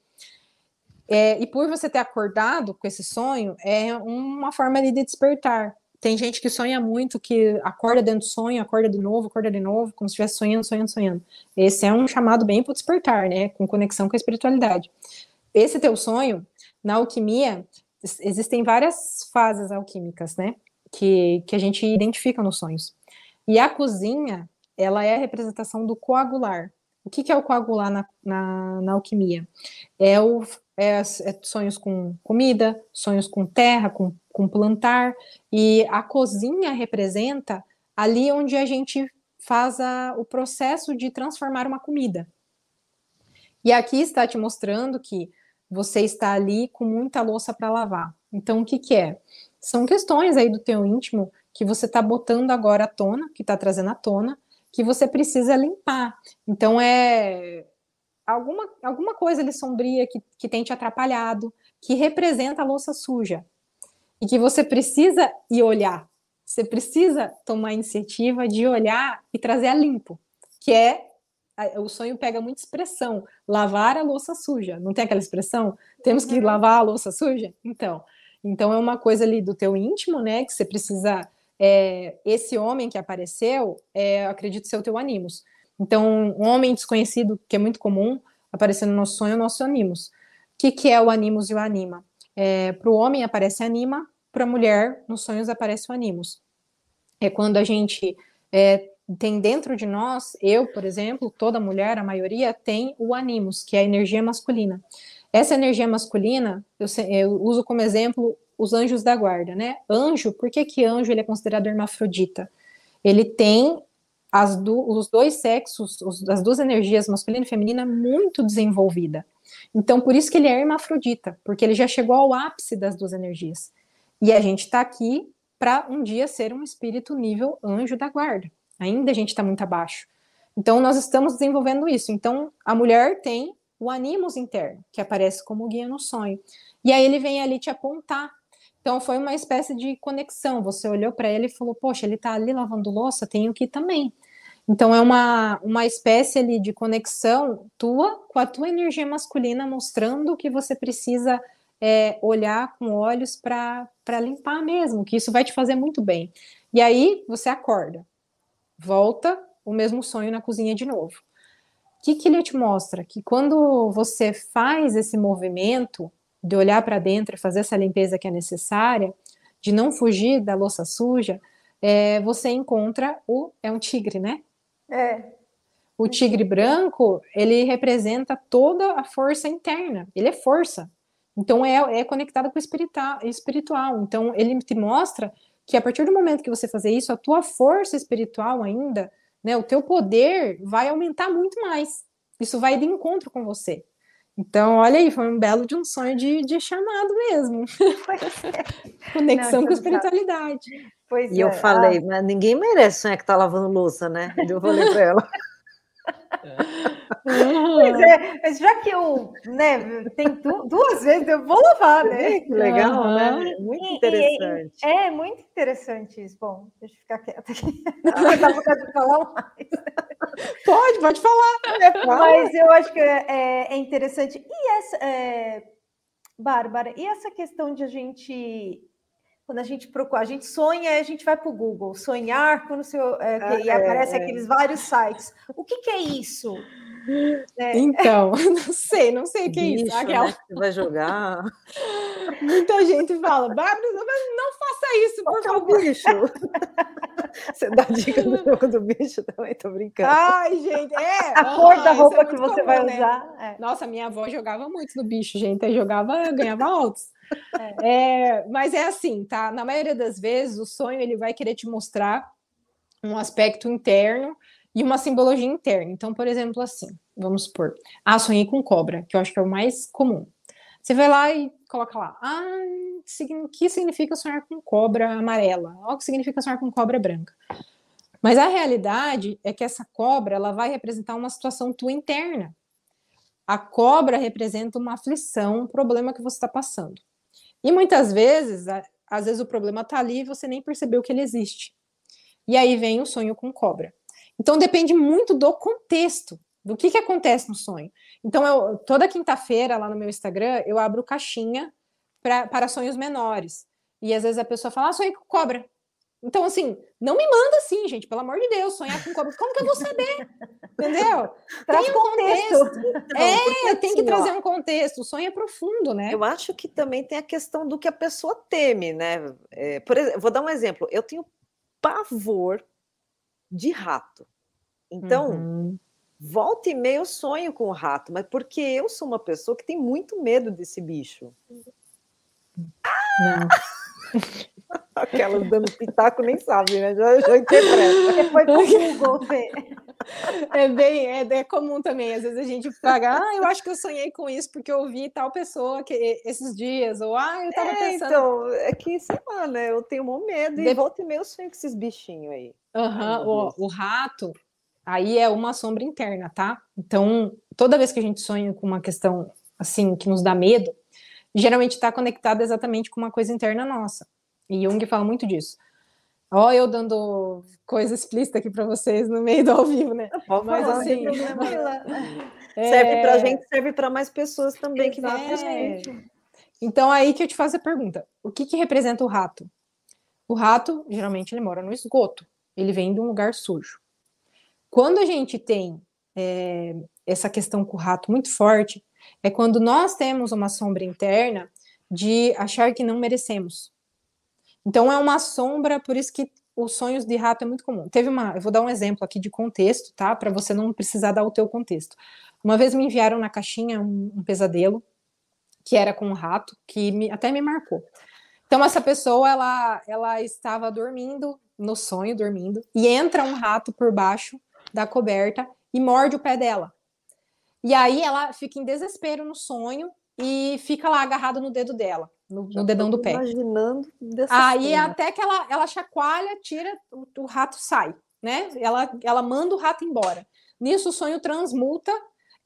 É, e por você ter acordado com esse sonho, é uma forma de despertar. Tem gente que sonha muito, que acorda dentro do sonho, acorda de novo, acorda de novo, como se estivesse sonhando, sonhando, sonhando. Esse é um chamado bem para despertar, né? Com conexão com a espiritualidade. Esse teu sonho, na alquimia, existem várias fases alquímicas, né? Que, que a gente identifica nos sonhos. E a cozinha, ela é a representação do coagular. O que, que é o coagular na, na, na alquimia? É, o, é, é sonhos com comida, sonhos com terra, com com plantar, e a cozinha representa ali onde a gente faz a, o processo de transformar uma comida. E aqui está te mostrando que você está ali com muita louça para lavar. Então, o que, que é? São questões aí do teu íntimo que você está botando agora à tona, que está trazendo à tona, que você precisa limpar. Então, é alguma, alguma coisa ali sombria que, que tem te atrapalhado, que representa a louça suja. E que você precisa ir olhar. Você precisa tomar a iniciativa de olhar e trazer a limpo, que é o sonho pega muita expressão, lavar a louça suja. Não tem aquela expressão? Temos que uhum. lavar a louça suja? Então, então é uma coisa ali do teu íntimo, né, que você precisa é, esse homem que apareceu, é, acredito ser o teu animus. Então, um homem desconhecido, que é muito comum, aparecer no nosso sonho, é o nosso animus. O que, que é o animus e o anima? É, para o homem aparece anima, para a mulher, nos sonhos aparece o animus. É quando a gente é, tem dentro de nós, eu, por exemplo, toda mulher, a maioria, tem o animus, que é a energia masculina. Essa energia masculina, eu, eu uso como exemplo os anjos da guarda, né? Anjo, por que, que anjo ele é considerado hermafrodita? Ele tem do, os dois sexos, os, as duas energias, masculina e feminina, muito desenvolvida. Então, por isso que ele é hermafrodita, porque ele já chegou ao ápice das duas energias. E a gente está aqui para um dia ser um espírito nível anjo da guarda. Ainda a gente está muito abaixo. Então, nós estamos desenvolvendo isso. Então, a mulher tem o animus interno, que aparece como guia no sonho. E aí ele vem ali te apontar então foi uma espécie de conexão. Você olhou para ele e falou: Poxa, ele está ali lavando louça, tenho que ir também. Então é uma, uma espécie ali de conexão tua com a tua energia masculina, mostrando que você precisa é, olhar com olhos para limpar mesmo, que isso vai te fazer muito bem. E aí você acorda, volta o mesmo sonho na cozinha de novo. O que, que ele te mostra? Que quando você faz esse movimento, de olhar para dentro e fazer essa limpeza que é necessária, de não fugir da louça suja, é, você encontra o é um tigre, né?
É.
O tigre branco ele representa toda a força interna. Ele é força. Então é, é conectado com o espiritual, espiritual. Então ele te mostra que a partir do momento que você fazer isso, a tua força espiritual ainda, né, o teu poder vai aumentar muito mais. Isso vai de encontro com você. Então, olha aí, foi um belo de um sonho de, de chamado mesmo. Conexão Não, com a espiritualidade.
Pois e é. eu falei, ah. mas ninguém merece sonhar que tá lavando louça, né? Eu falei para ela.
Pois é, mas já que eu, né, tem duas vezes, eu vou lavar, né?
Que legal, uhum. né? Muito interessante.
E, e, é, muito interessante isso. Bom, deixa eu ficar quieta aqui. Ah. Dá vontade de falar mais.
Pode, pode falar.
É, mas eu acho que é, é, é interessante. E essa, é, Bárbara, e essa questão de a gente quando a gente procura, a gente sonha, a gente vai para o Google, sonhar quando seu, é, ah, e aparece é, aqueles vários sites. O que, que é isso?
É. Então, não sei, não sei o que Bicho, é isso.
Aquela... Né, você vai jogar.
Muita gente fala, Bárbara, não faça isso, por favor.
bicho. Você dá dica do jogo do bicho também, tô brincando.
Ai, gente, é.
A cor da roupa é que você comum, vai né? usar.
É. Nossa, minha avó jogava muito no bicho, gente. Aí jogava, ganhava altos. É. mas é assim, tá? Na maioria das vezes, o sonho ele vai querer te mostrar um aspecto interno e uma simbologia interna. Então, por exemplo, assim, vamos supor, ah, sonhei com cobra, que eu acho que é o mais comum. Você vai lá e coloca lá, ah, o que significa sonhar com cobra amarela? Olha o que significa sonhar com cobra branca. Mas a realidade é que essa cobra, ela vai representar uma situação tua interna. A cobra representa uma aflição, um problema que você está passando. E muitas vezes, às vezes o problema está ali e você nem percebeu que ele existe. E aí vem o sonho com cobra. Então depende muito do contexto, do que, que acontece no sonho. Então, eu, toda quinta-feira, lá no meu Instagram, eu abro caixinha pra, para sonhos menores. E às vezes a pessoa fala, ah, sonhei com cobra. Então, assim, não me manda assim, gente, pelo amor de Deus, sonhar com cobra. Como que eu vou saber? Entendeu?
Traz tem um contexto.
contexto. é, tem que assim, trazer ó, um contexto. O sonho é profundo, né?
Eu acho que também tem a questão do que a pessoa teme, né? É, por exemplo, vou dar um exemplo. Eu tenho pavor de rato. Então, uhum. volta e meia eu sonho com o rato, mas porque eu sou uma pessoa que tem muito medo desse bicho.
Não.
Aquela dando pitaco nem sabe, né? Já, já interpreta.
Você foi pro Google, Fê.
É bem, é, é, comum também. Às vezes a gente paga, ah, eu acho que eu sonhei com isso porque eu vi tal pessoa que esses dias, ou ah, eu tava é, pensando.
Então, é que, sei lá, né? Eu tenho um medo e de... volta e meio eu sonho com esses bichinhos aí.
Uhum, o, o rato, aí é uma sombra interna, tá? Então, toda vez que a gente sonha com uma questão assim que nos dá medo, geralmente está conectado exatamente com uma coisa interna nossa. E Jung fala muito disso. Ó, eu dando coisa explícita aqui para vocês no meio do ao vivo, né?
Pode Mas falar, assim, é... serve para gente, serve para mais pessoas também que vão é...
Então aí que eu te faço a pergunta: o que, que representa o rato? O rato, geralmente, ele mora no esgoto. Ele vem de um lugar sujo. Quando a gente tem é, essa questão com o rato muito forte, é quando nós temos uma sombra interna de achar que não merecemos. Então é uma sombra, por isso que os sonhos de rato é muito comum. Teve uma, eu vou dar um exemplo aqui de contexto, tá? Para você não precisar dar o teu contexto. Uma vez me enviaram na caixinha um, um pesadelo que era com um rato, que me, até me marcou. Então essa pessoa, ela, ela estava dormindo no sonho, dormindo, e entra um rato por baixo da coberta e morde o pé dela. E aí ela fica em desespero no sonho e fica lá agarrado no dedo dela, no, no dedão do pé.
Imaginando.
Aí cena. até que ela, ela chacoalha, tira, o, o, rato sai, né? Ela, ela manda o rato embora. Nisso o sonho transmuta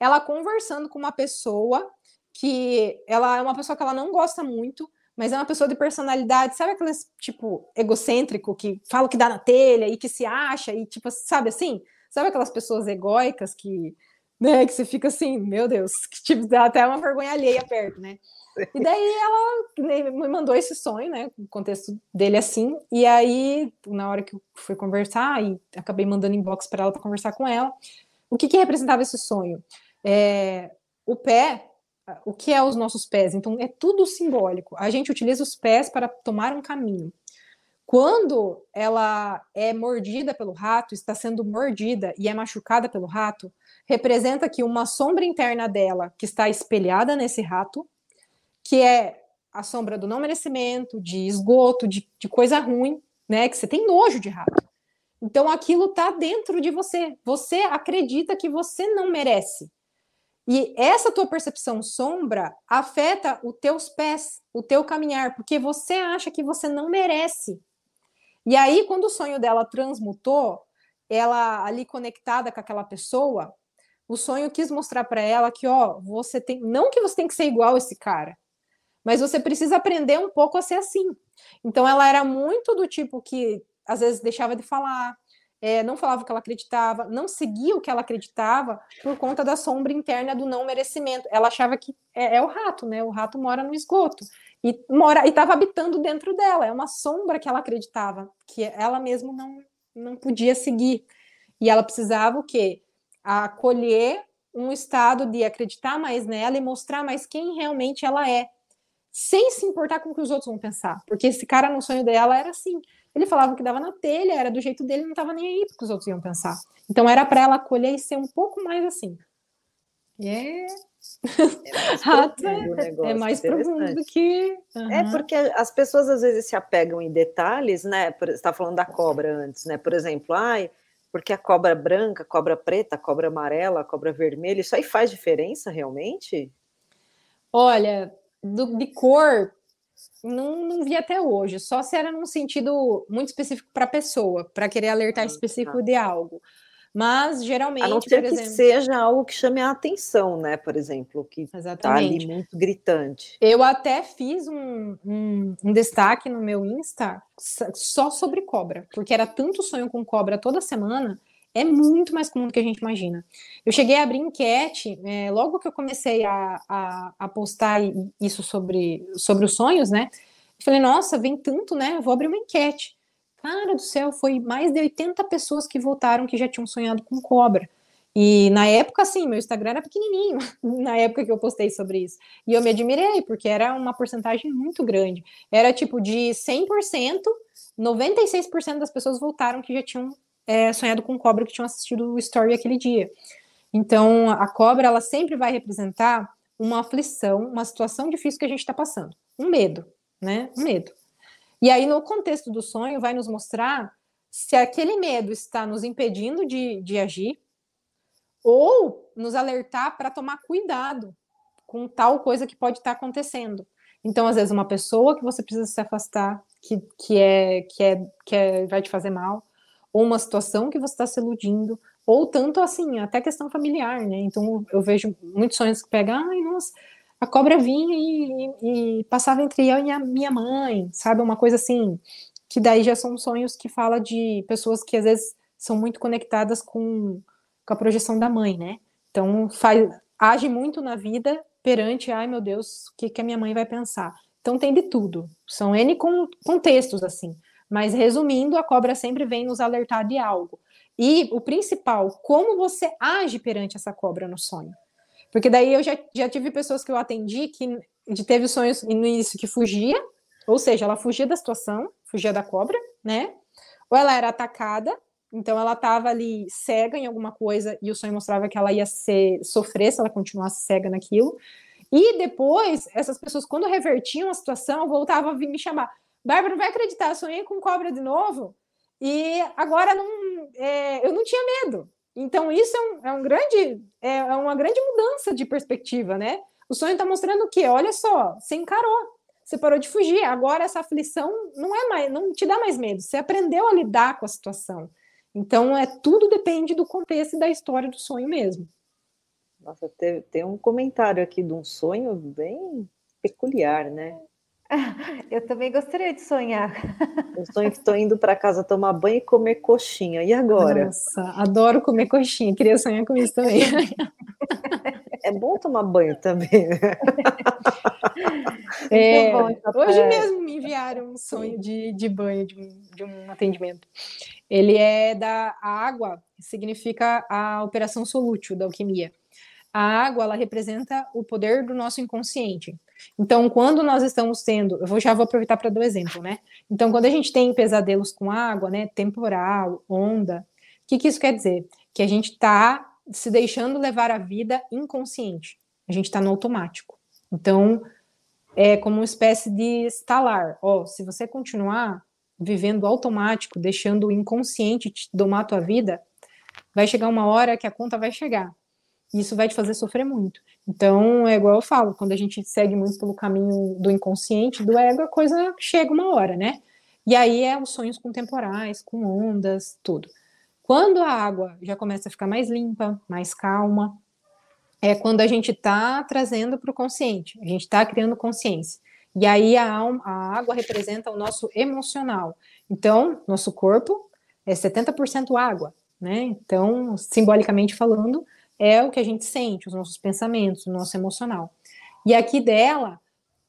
ela conversando com uma pessoa que ela é uma pessoa que ela não gosta muito, mas é uma pessoa de personalidade, sabe aqueles tipo egocêntrico que fala o que dá na telha e que se acha e tipo, sabe assim? Sabe aquelas pessoas egóicas que né? Que você fica assim, meu Deus, que tipo, dá até uma vergonha alheia perto, né? E daí ela me mandou esse sonho, né? O contexto dele assim. E aí, na hora que eu fui conversar, e acabei mandando inbox para ela para conversar com ela, o que, que representava esse sonho? É, o pé, o que é os nossos pés? Então, é tudo simbólico. A gente utiliza os pés para tomar um caminho. Quando ela é mordida pelo rato, está sendo mordida e é machucada pelo rato, representa que uma sombra interna dela que está espelhada nesse rato, que é a sombra do não merecimento, de esgoto, de, de coisa ruim, né? Que você tem nojo de rato. Então aquilo está dentro de você. Você acredita que você não merece. E essa tua percepção sombra afeta os teus pés, o teu caminhar, porque você acha que você não merece. E aí, quando o sonho dela transmutou, ela ali conectada com aquela pessoa, o sonho quis mostrar para ela que, ó, você tem, não que você tem que ser igual a esse cara, mas você precisa aprender um pouco a ser assim. Então ela era muito do tipo que às vezes deixava de falar, é, não falava o que ela acreditava, não seguia o que ela acreditava por conta da sombra interna do não merecimento. Ela achava que é, é o rato, né? O rato mora no esgoto e mora e estava habitando dentro dela. É uma sombra que ela acreditava que ela mesma não não podia seguir. E ela precisava o quê? acolher um estado de acreditar mais nela e mostrar mais quem realmente ela é, sem se importar com o que os outros vão pensar. Porque esse cara no sonho dela era assim. Ele falava que dava na telha, era do jeito dele, não estava nem aí porque os outros iam pensar. Então era para ela acolher e ser um pouco mais assim.
E é. É mais profundo do que. Uhum. É porque as pessoas às vezes se apegam em detalhes, né? Você está falando da cobra antes, né? Por exemplo, ai, porque a cobra branca, a cobra preta, a cobra amarela, a cobra vermelha, isso aí faz diferença realmente?
Olha, do, de cor, não, não vi até hoje, só se era num sentido muito específico para a pessoa, para querer alertar ah, específico tá. de algo. Mas geralmente. A
não ser que seja algo que chame a atenção, né? Por exemplo, que está ali muito gritante.
Eu até fiz um, um, um, destaque no meu Insta só sobre cobra, porque era tanto sonho com cobra toda semana. É muito mais comum do que a gente imagina. Eu cheguei a abrir enquete, é, logo que eu comecei a, a, a postar isso sobre, sobre os sonhos, né? Eu falei, nossa, vem tanto, né? vou abrir uma enquete. Cara do céu, foi mais de 80 pessoas que votaram que já tinham sonhado com cobra. E na época, assim, meu Instagram era pequenininho, na época que eu postei sobre isso. E eu me admirei, porque era uma porcentagem muito grande. Era tipo de 100%, 96% das pessoas votaram que já tinham é, sonhado com cobra, que tinham assistido o story aquele dia. Então, a cobra, ela sempre vai representar uma aflição, uma situação difícil que a gente está passando. Um medo, né? Um medo. E aí, no contexto do sonho, vai nos mostrar se aquele medo está nos impedindo de, de agir, ou nos alertar para tomar cuidado com tal coisa que pode estar tá acontecendo. Então, às vezes, uma pessoa que você precisa se afastar, que, que, é, que, é, que é, vai te fazer mal, ou uma situação que você está se iludindo, ou tanto assim, até questão familiar, né? Então, eu vejo muitos sonhos que pegam, ai, nossa, a cobra vinha e, e, e, passava entre eu e a minha mãe, sabe? Uma coisa assim, que daí já são sonhos que fala de pessoas que às vezes são muito conectadas com, com a projeção da mãe, né? Então, faz, age muito na vida perante, ai meu Deus, o que, que a minha mãe vai pensar? Então tem de tudo, são N contextos assim. Mas resumindo, a cobra sempre vem nos alertar de algo. E o principal, como você age perante essa cobra no sonho. Porque daí eu já, já tive pessoas que eu atendi que teve sonhos no início que fugia, ou seja, ela fugia da situação, fugia da cobra, né? Ou ela era atacada, então ela estava ali cega em alguma coisa e o sonho mostrava que ela ia ser, sofrer se ela continuasse cega naquilo. E depois, essas pessoas, quando revertiam a situação, voltavam a vir me chamar. Bárbara, não vai acreditar, sonhei com cobra de novo e agora não, é, eu não tinha medo. Então, isso é, um, é um grande, é, é uma grande mudança de perspectiva, né? O sonho está mostrando o quê? Olha só, você encarou, você parou de fugir. Agora essa aflição não é mais, não te dá mais medo. Você aprendeu a lidar com a situação. Então, é tudo depende do contexto e da história do sonho mesmo.
Nossa, tem, tem um comentário aqui de um sonho bem peculiar, né?
Eu também gostaria de sonhar.
Eu sonho que estou indo para casa tomar banho e comer coxinha. E agora?
Nossa, adoro comer coxinha. Queria sonhar com isso também.
É bom tomar banho também. Né?
É, bom, hoje mesmo me enviaram um sonho de, de banho, de um, de um atendimento. Ele é da água, significa a operação solútil da alquimia. A água, ela representa o poder do nosso inconsciente. Então, quando nós estamos tendo, eu vou, já vou aproveitar para dar um exemplo, né? Então, quando a gente tem pesadelos com água, né, temporal, onda, o que, que isso quer dizer? Que a gente está se deixando levar a vida inconsciente. A gente está no automático. Então, é como uma espécie de estalar. Ó, se você continuar vivendo automático, deixando o inconsciente te domar a tua vida, vai chegar uma hora que a conta vai chegar. E isso vai te fazer sofrer muito. Então, é igual eu falo, quando a gente segue muito pelo caminho do inconsciente, do ego, a coisa chega uma hora, né? E aí é os sonhos contemporais, com ondas, tudo. Quando a água já começa a ficar mais limpa, mais calma, é quando a gente está trazendo para o consciente, a gente está criando consciência. E aí a, alma, a água representa o nosso emocional. Então, nosso corpo é 70% água, né? Então, simbolicamente falando, é o que a gente sente, os nossos pensamentos, o nosso emocional. E aqui dela,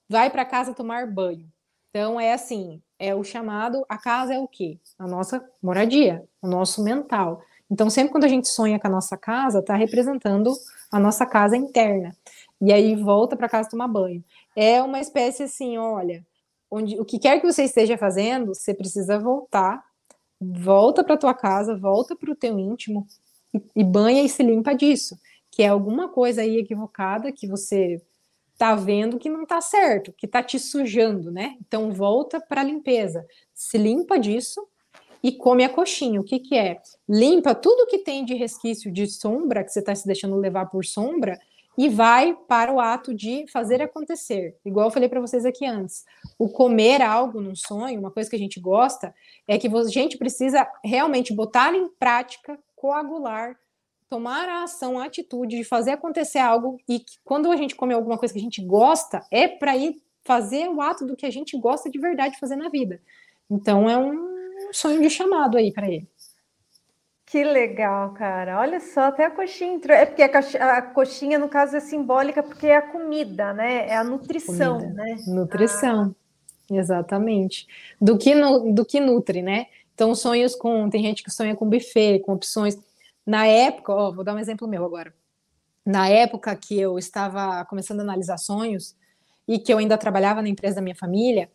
vai para casa tomar banho. Então, é assim, é o chamado, a casa é o quê? A nossa moradia, o nosso mental. Então, sempre quando a gente sonha com a nossa casa, está representando a nossa casa interna. E aí volta para casa tomar banho. É uma espécie assim, olha, onde o que quer que você esteja fazendo, você precisa voltar, volta para tua casa, volta para o teu íntimo, e, banha e se limpa disso, que é alguma coisa aí equivocada que você tá vendo que não tá certo, que tá te sujando, né? Então volta para a limpeza, se limpa disso e come a coxinha. O que que é? Limpa tudo que tem de resquício de sombra, que você está se deixando levar por sombra, e vai para o ato de fazer acontecer. Igual eu falei para vocês aqui antes. O comer algo num sonho, uma coisa que a gente gosta, é que a gente precisa realmente botar em prática coagular, tomar a ação, a atitude de fazer acontecer algo e que, quando a gente come alguma coisa que a gente gosta, é para ir fazer o ato do que a gente gosta de verdade fazer na vida. Então é um sonho de chamado aí para ele.
Que legal, cara. Olha só, até a coxinha entrou. É porque a coxinha, no caso, é simbólica porque é a comida, né? É a nutrição, comida. né?
Nutrição, ah. exatamente. Do que, no, do que nutre, né? Então, sonhos com. Tem gente que sonha com buffet, com opções. Na época, ó, vou dar um exemplo meu agora. Na época que eu estava começando a analisar sonhos e que eu ainda trabalhava na empresa da minha família,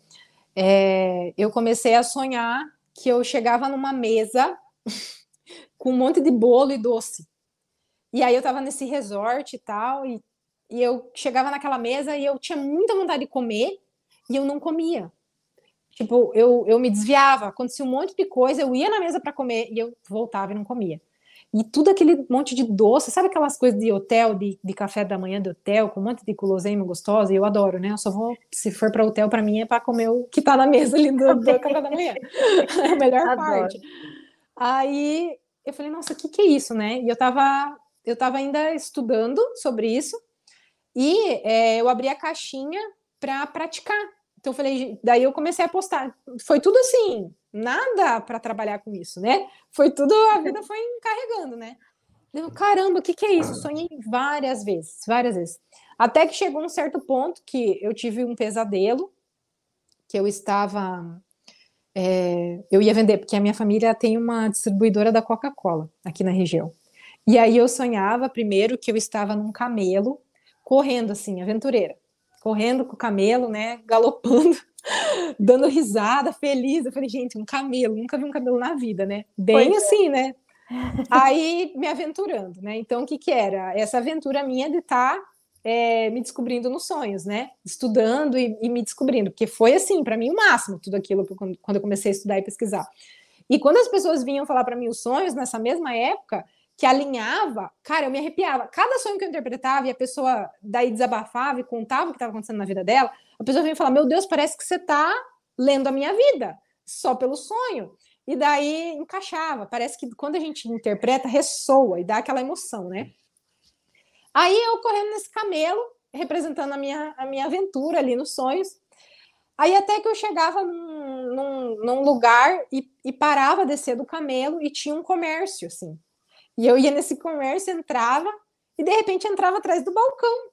é, eu comecei a sonhar que eu chegava numa mesa com um monte de bolo e doce. E aí eu estava nesse resort e tal, e, e eu chegava naquela mesa e eu tinha muita vontade de comer e eu não comia. Tipo, eu, eu me desviava, acontecia um monte de coisa, eu ia na mesa para comer e eu voltava e não comia. e tudo aquele monte de doce, sabe aquelas coisas de hotel, de, de café da manhã de hotel, com um monte de guloseima gostosa, e eu adoro, né? Eu só vou, se for para hotel, para mim é para comer o que tá na mesa ali do, do café da manhã. é a melhor adoro. parte. Aí eu falei, nossa, o que, que é isso, né? E eu tava, eu tava ainda estudando sobre isso, e é, eu abri a caixinha para praticar. Então eu falei, daí eu comecei a postar. Foi tudo assim, nada para trabalhar com isso, né? Foi tudo, a vida foi encarregando, né? Eu, caramba, o que, que é isso? Sonhei várias vezes, várias vezes. Até que chegou um certo ponto que eu tive um pesadelo, que eu estava. É, eu ia vender, porque a minha família tem uma distribuidora da Coca-Cola aqui na região. E aí eu sonhava primeiro que eu estava num camelo correndo assim, aventureira, correndo com o camelo, né, galopando, dando risada, feliz. Eu falei, gente, um camelo, nunca vi um camelo na vida, né? Bem pois é. assim, é. né? Aí me aventurando, né? Então, o que que era? Essa aventura minha de estar tá, é, me descobrindo nos sonhos, né? Estudando e, e me descobrindo, porque foi assim, para mim, o máximo, tudo aquilo quando eu comecei a estudar e pesquisar. E quando as pessoas vinham falar para mim os sonhos nessa mesma época, que alinhava, cara, eu me arrepiava. Cada sonho que eu interpretava e a pessoa daí desabafava e contava o que estava acontecendo na vida dela, a pessoa vinha falar: Meu Deus, parece que você está lendo a minha vida, só pelo sonho. E daí encaixava. Parece que quando a gente interpreta, ressoa e dá aquela emoção, né? Aí eu correndo nesse camelo, representando a minha, a minha aventura ali nos sonhos. Aí até que eu chegava num, num, num lugar e, e parava a descer do camelo e tinha um comércio, assim. E eu ia nesse comércio, entrava, e de repente entrava atrás do balcão.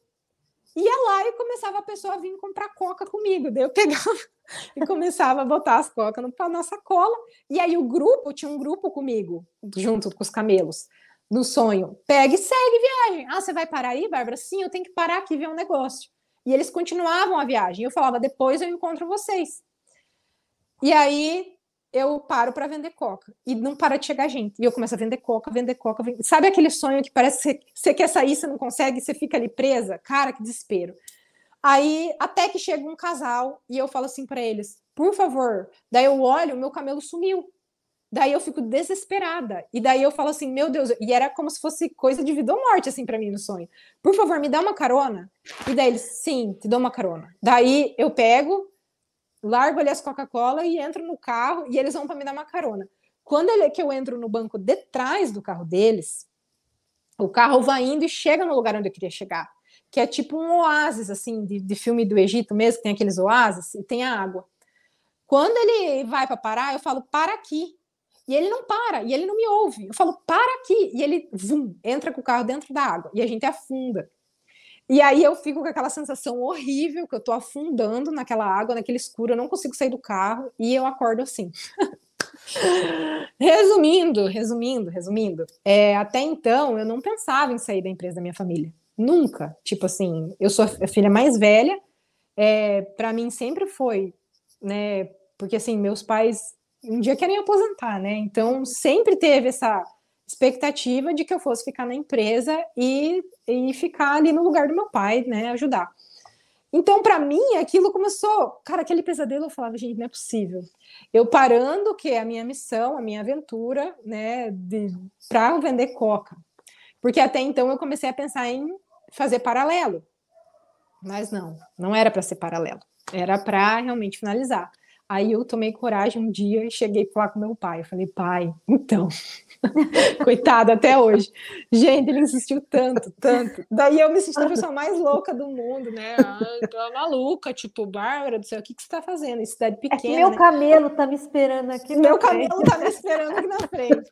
Ia lá e começava a pessoa a vir comprar coca comigo. Daí eu pegava e começava a botar as cocas na nossa cola. E aí o grupo, tinha um grupo comigo, junto com os camelos, no sonho. Pega e segue viagem. Ah, você vai parar aí, Bárbara? Sim, eu tenho que parar aqui ver um negócio. E eles continuavam a viagem. Eu falava, depois eu encontro vocês. E aí eu paro para vender coca e não para de chegar gente. E eu começo a vender coca, vender coca. Vender... Sabe aquele sonho que parece que você quer sair, você não consegue, você fica ali presa? Cara, que desespero. Aí até que chega um casal e eu falo assim para eles: por favor. Daí eu olho, meu camelo sumiu. Daí eu fico desesperada. E daí eu falo assim: meu Deus. E era como se fosse coisa de vida ou morte, assim, para mim no sonho. Por favor, me dá uma carona. E daí eles: sim, te dou uma carona. Daí eu pego, largo ali as Coca-Cola e entro no carro e eles vão para me dar uma carona. Quando ele, que eu entro no banco de trás do carro deles, o carro vai indo e chega no lugar onde eu queria chegar, que é tipo um oásis, assim, de, de filme do Egito mesmo, que tem aqueles oásis e tem a água. Quando ele vai para parar, eu falo, para aqui. E ele não para, e ele não me ouve. Eu falo, para aqui. E ele, vum, entra com o carro dentro da água. E a gente afunda. E aí eu fico com aquela sensação horrível que eu tô afundando naquela água, naquele escuro, eu não consigo sair do carro e eu acordo assim. resumindo, resumindo, resumindo, é, até então eu não pensava em sair da empresa da minha família. Nunca. Tipo assim, eu sou a filha mais velha, é, para mim sempre foi, né? Porque assim, meus pais um dia querem aposentar, né? Então sempre teve essa expectativa de que eu fosse ficar na empresa e, e ficar ali no lugar do meu pai, né, ajudar. Então, para mim, aquilo começou, cara, aquele pesadelo, eu falava, gente, não é possível. Eu parando, que é a minha missão, a minha aventura, né, para vender coca. Porque até então eu comecei a pensar em fazer paralelo. Mas não, não era para ser paralelo. Era para realmente finalizar. Aí eu tomei coragem um dia e cheguei para falar com meu pai. Eu falei, pai, então, coitado até hoje. Gente, ele insistiu tanto, tanto. Daí eu me senti a pessoa mais louca do mundo, né? Ah, tô maluca, tipo, Bárbara do céu, o que, que você está fazendo? Em cidade pequena. É que
meu né? camelo tá me esperando aqui.
Meu camelo tá me esperando aqui na frente.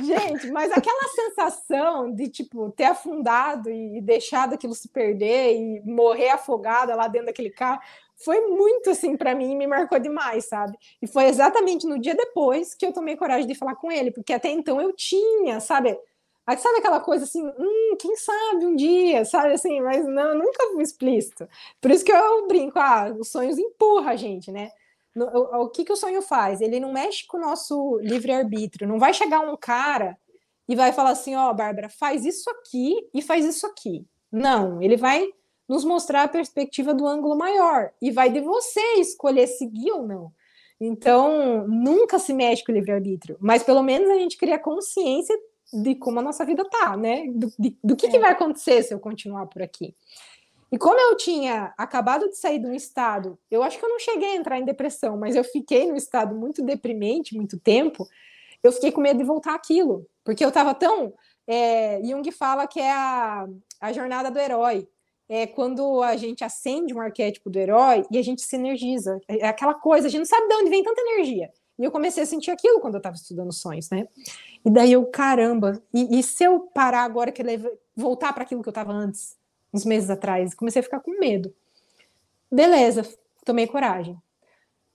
Gente, mas aquela sensação de, tipo, ter afundado e deixado aquilo se perder e morrer afogada lá dentro daquele carro foi muito assim para mim, me marcou demais, sabe? E foi exatamente no dia depois que eu tomei coragem de falar com ele, porque até então eu tinha, sabe? Sabe aquela coisa assim, hum, quem sabe um dia, sabe assim, mas não, nunca fui explícito. Por isso que eu brinco, ah, os sonhos empurram a gente, né? No, o, o que, que o sonho faz? Ele não mexe com o nosso livre-arbítrio. Não vai chegar um cara e vai falar assim, ó, oh, Bárbara, faz isso aqui e faz isso aqui. Não, ele vai nos mostrar a perspectiva do ângulo maior. E vai de você escolher seguir ou não. Então, nunca se mexe com o livre-arbítrio, mas pelo menos a gente cria consciência de como a nossa vida tá, né? Do, de, do que, é. que vai acontecer se eu continuar por aqui. E como eu tinha acabado de sair de um estado, eu acho que eu não cheguei a entrar em depressão, mas eu fiquei num estado muito deprimente, muito tempo, eu fiquei com medo de voltar aquilo, porque eu estava tão. É, Jung fala que é a, a jornada do herói. É quando a gente acende um arquétipo do herói e a gente se energiza. É aquela coisa, a gente não sabe de onde vem tanta energia. E eu comecei a sentir aquilo quando eu estava estudando sonhos, né? E daí eu, caramba, e, e se eu parar agora, que voltar para aquilo que eu estava antes, uns meses atrás? Comecei a ficar com medo. Beleza, tomei coragem.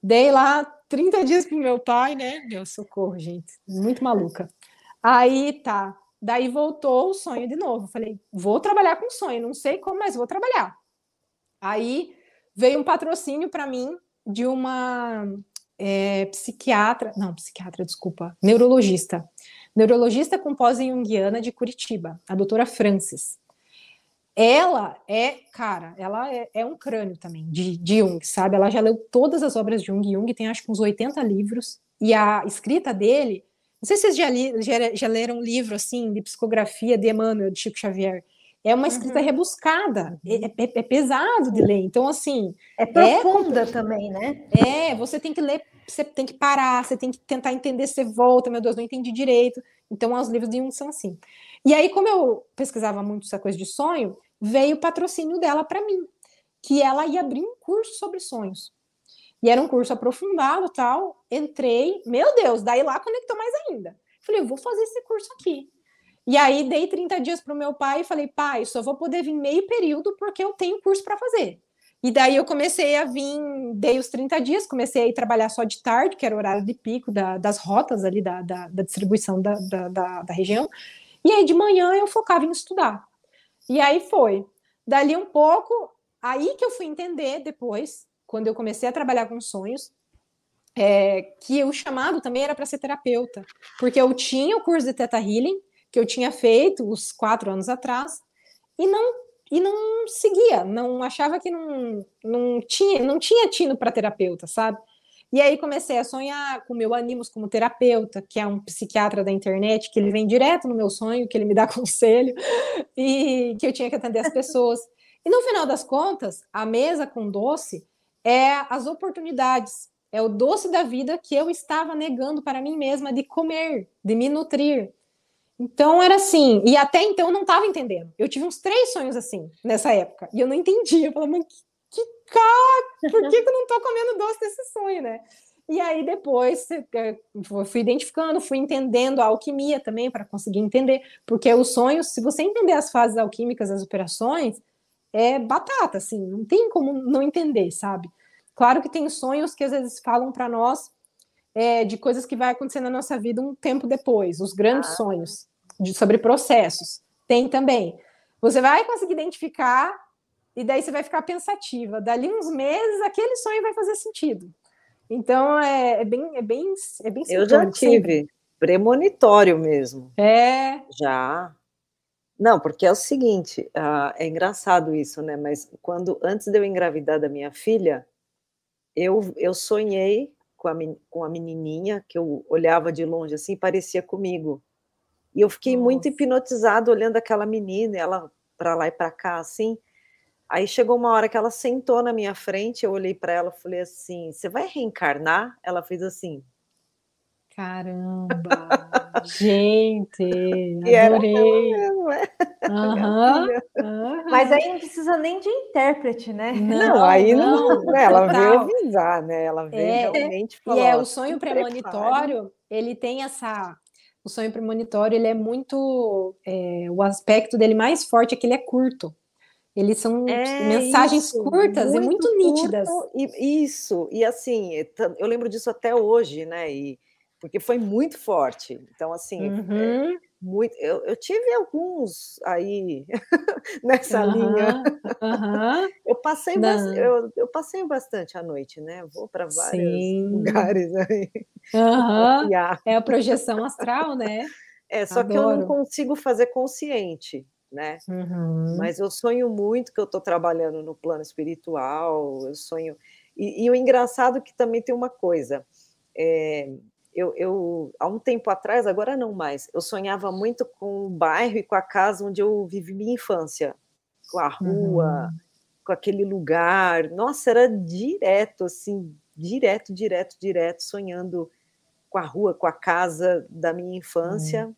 Dei lá 30 dias pro meu pai, né? Meu socorro, gente, muito maluca. Aí tá, daí voltou o sonho de novo. Falei, vou trabalhar com sonho, não sei como, mas vou trabalhar. Aí veio um patrocínio para mim de uma é, psiquiatra, não, psiquiatra, desculpa, neurologista. Neurologista com pós-junguiana de Curitiba, a doutora Francis. Ela é, cara, ela é, é, um crânio também, de, de Jung, sabe? Ela já leu todas as obras de Jung. Jung tem acho que uns 80 livros. E a escrita dele, não sei se vocês já, li, já, já leram um livro assim de psicografia de Emmanuel, de Chico Xavier. É uma escrita uhum. rebuscada, é, é, é, pesado de ler. Então, assim.
É profunda também, né?
É, você tem que ler, você tem que parar, você tem que tentar entender, você volta, meu Deus, não entendi direito. Então, os livros de Jung são assim. E aí, como eu pesquisava muito essa coisa de sonho, veio o patrocínio dela para mim, que ela ia abrir um curso sobre sonhos. E era um curso aprofundado, tal. Entrei, meu Deus, daí lá conectou mais ainda. Falei, vou fazer esse curso aqui. E aí dei 30 dias para o meu pai e falei, pai, só vou poder vir meio período porque eu tenho curso para fazer. E daí eu comecei a vir, dei os 30 dias, comecei a trabalhar só de tarde, que era o horário de pico da, das rotas ali da, da, da distribuição da, da região. E aí de manhã eu focava em estudar. E aí foi. Dali um pouco, aí que eu fui entender depois, quando eu comecei a trabalhar com sonhos, é, que o chamado também era para ser terapeuta, porque eu tinha o curso de Theta Healing, que eu tinha feito os quatro anos atrás e não e não seguia, não achava que não, não tinha não tinha tino para terapeuta, sabe? E aí comecei a sonhar com o meu Animus como terapeuta, que é um psiquiatra da internet, que ele vem direto no meu sonho, que ele me dá conselho, e que eu tinha que atender as pessoas. E no final das contas, a mesa com doce é as oportunidades, é o doce da vida que eu estava negando para mim mesma de comer, de me nutrir, então era assim, e até então eu não estava entendendo. Eu tive uns três sonhos assim nessa época, e eu não entendia. Eu falava, mas que, que cara, por que, que eu não estou comendo doce desse sonho, né? E aí depois fui identificando, fui entendendo a alquimia também para conseguir entender, porque os sonhos, se você entender as fases alquímicas das operações, é batata, assim, não tem como não entender, sabe? Claro que tem sonhos que às vezes falam para nós é, de coisas que vai acontecer na nossa vida um tempo depois, os grandes ah. sonhos de, sobre processos. Tem também. Você vai conseguir identificar e daí você vai ficar pensativa. Dali uns meses, aquele sonho vai fazer sentido. Então é, é bem, é bem, é bem.
Eu já tive premonitório mesmo.
É.
Já. Não, porque é o seguinte, uh, é engraçado isso, né? Mas quando antes de eu engravidar da minha filha, eu, eu sonhei com a, com a menininha, que eu olhava de longe assim, parecia comigo. E eu fiquei Nossa. muito hipnotizado olhando aquela menina, ela para lá e para cá, assim. Aí chegou uma hora que ela sentou na minha frente, eu olhei para ela e falei assim: Você vai reencarnar? Ela fez assim.
Caramba! gente, adorei. Mesmo, é.
uhum, uhum. Mas aí não precisa nem de intérprete, né?
Não, não aí não. não ela veio avisar, né? Ela veio é, realmente falar.
E é o sonho premonitório, ele tem essa. O sonho premonitório, ele é muito. É, o aspecto dele mais forte é que ele é curto. Eles são é mensagens isso, curtas e muito nítidas.
E, isso, e assim, eu lembro disso até hoje, né? E porque foi muito forte. Então, assim, é uhum. é, muito, eu, eu, tive alguns aí nessa uhum. linha. Uhum. Eu, passei eu, eu, passei bastante a noite, né? Vou para vários Sim. lugares aí.
É a projeção astral, né?
É, só Adoro. que eu não consigo fazer consciente, né? Uhum. Mas eu sonho muito que eu estou trabalhando no plano espiritual, eu sonho. E, e, o engraçado é que também tem uma coisa. É, eu, eu, há um tempo atrás, agora não mais, eu sonhava muito com o bairro e com a casa onde eu vivi minha infância, com a rua, uhum. com aquele lugar. Nossa, era direto, assim, direto, direto, direto, sonhando com a rua, com a casa da minha infância.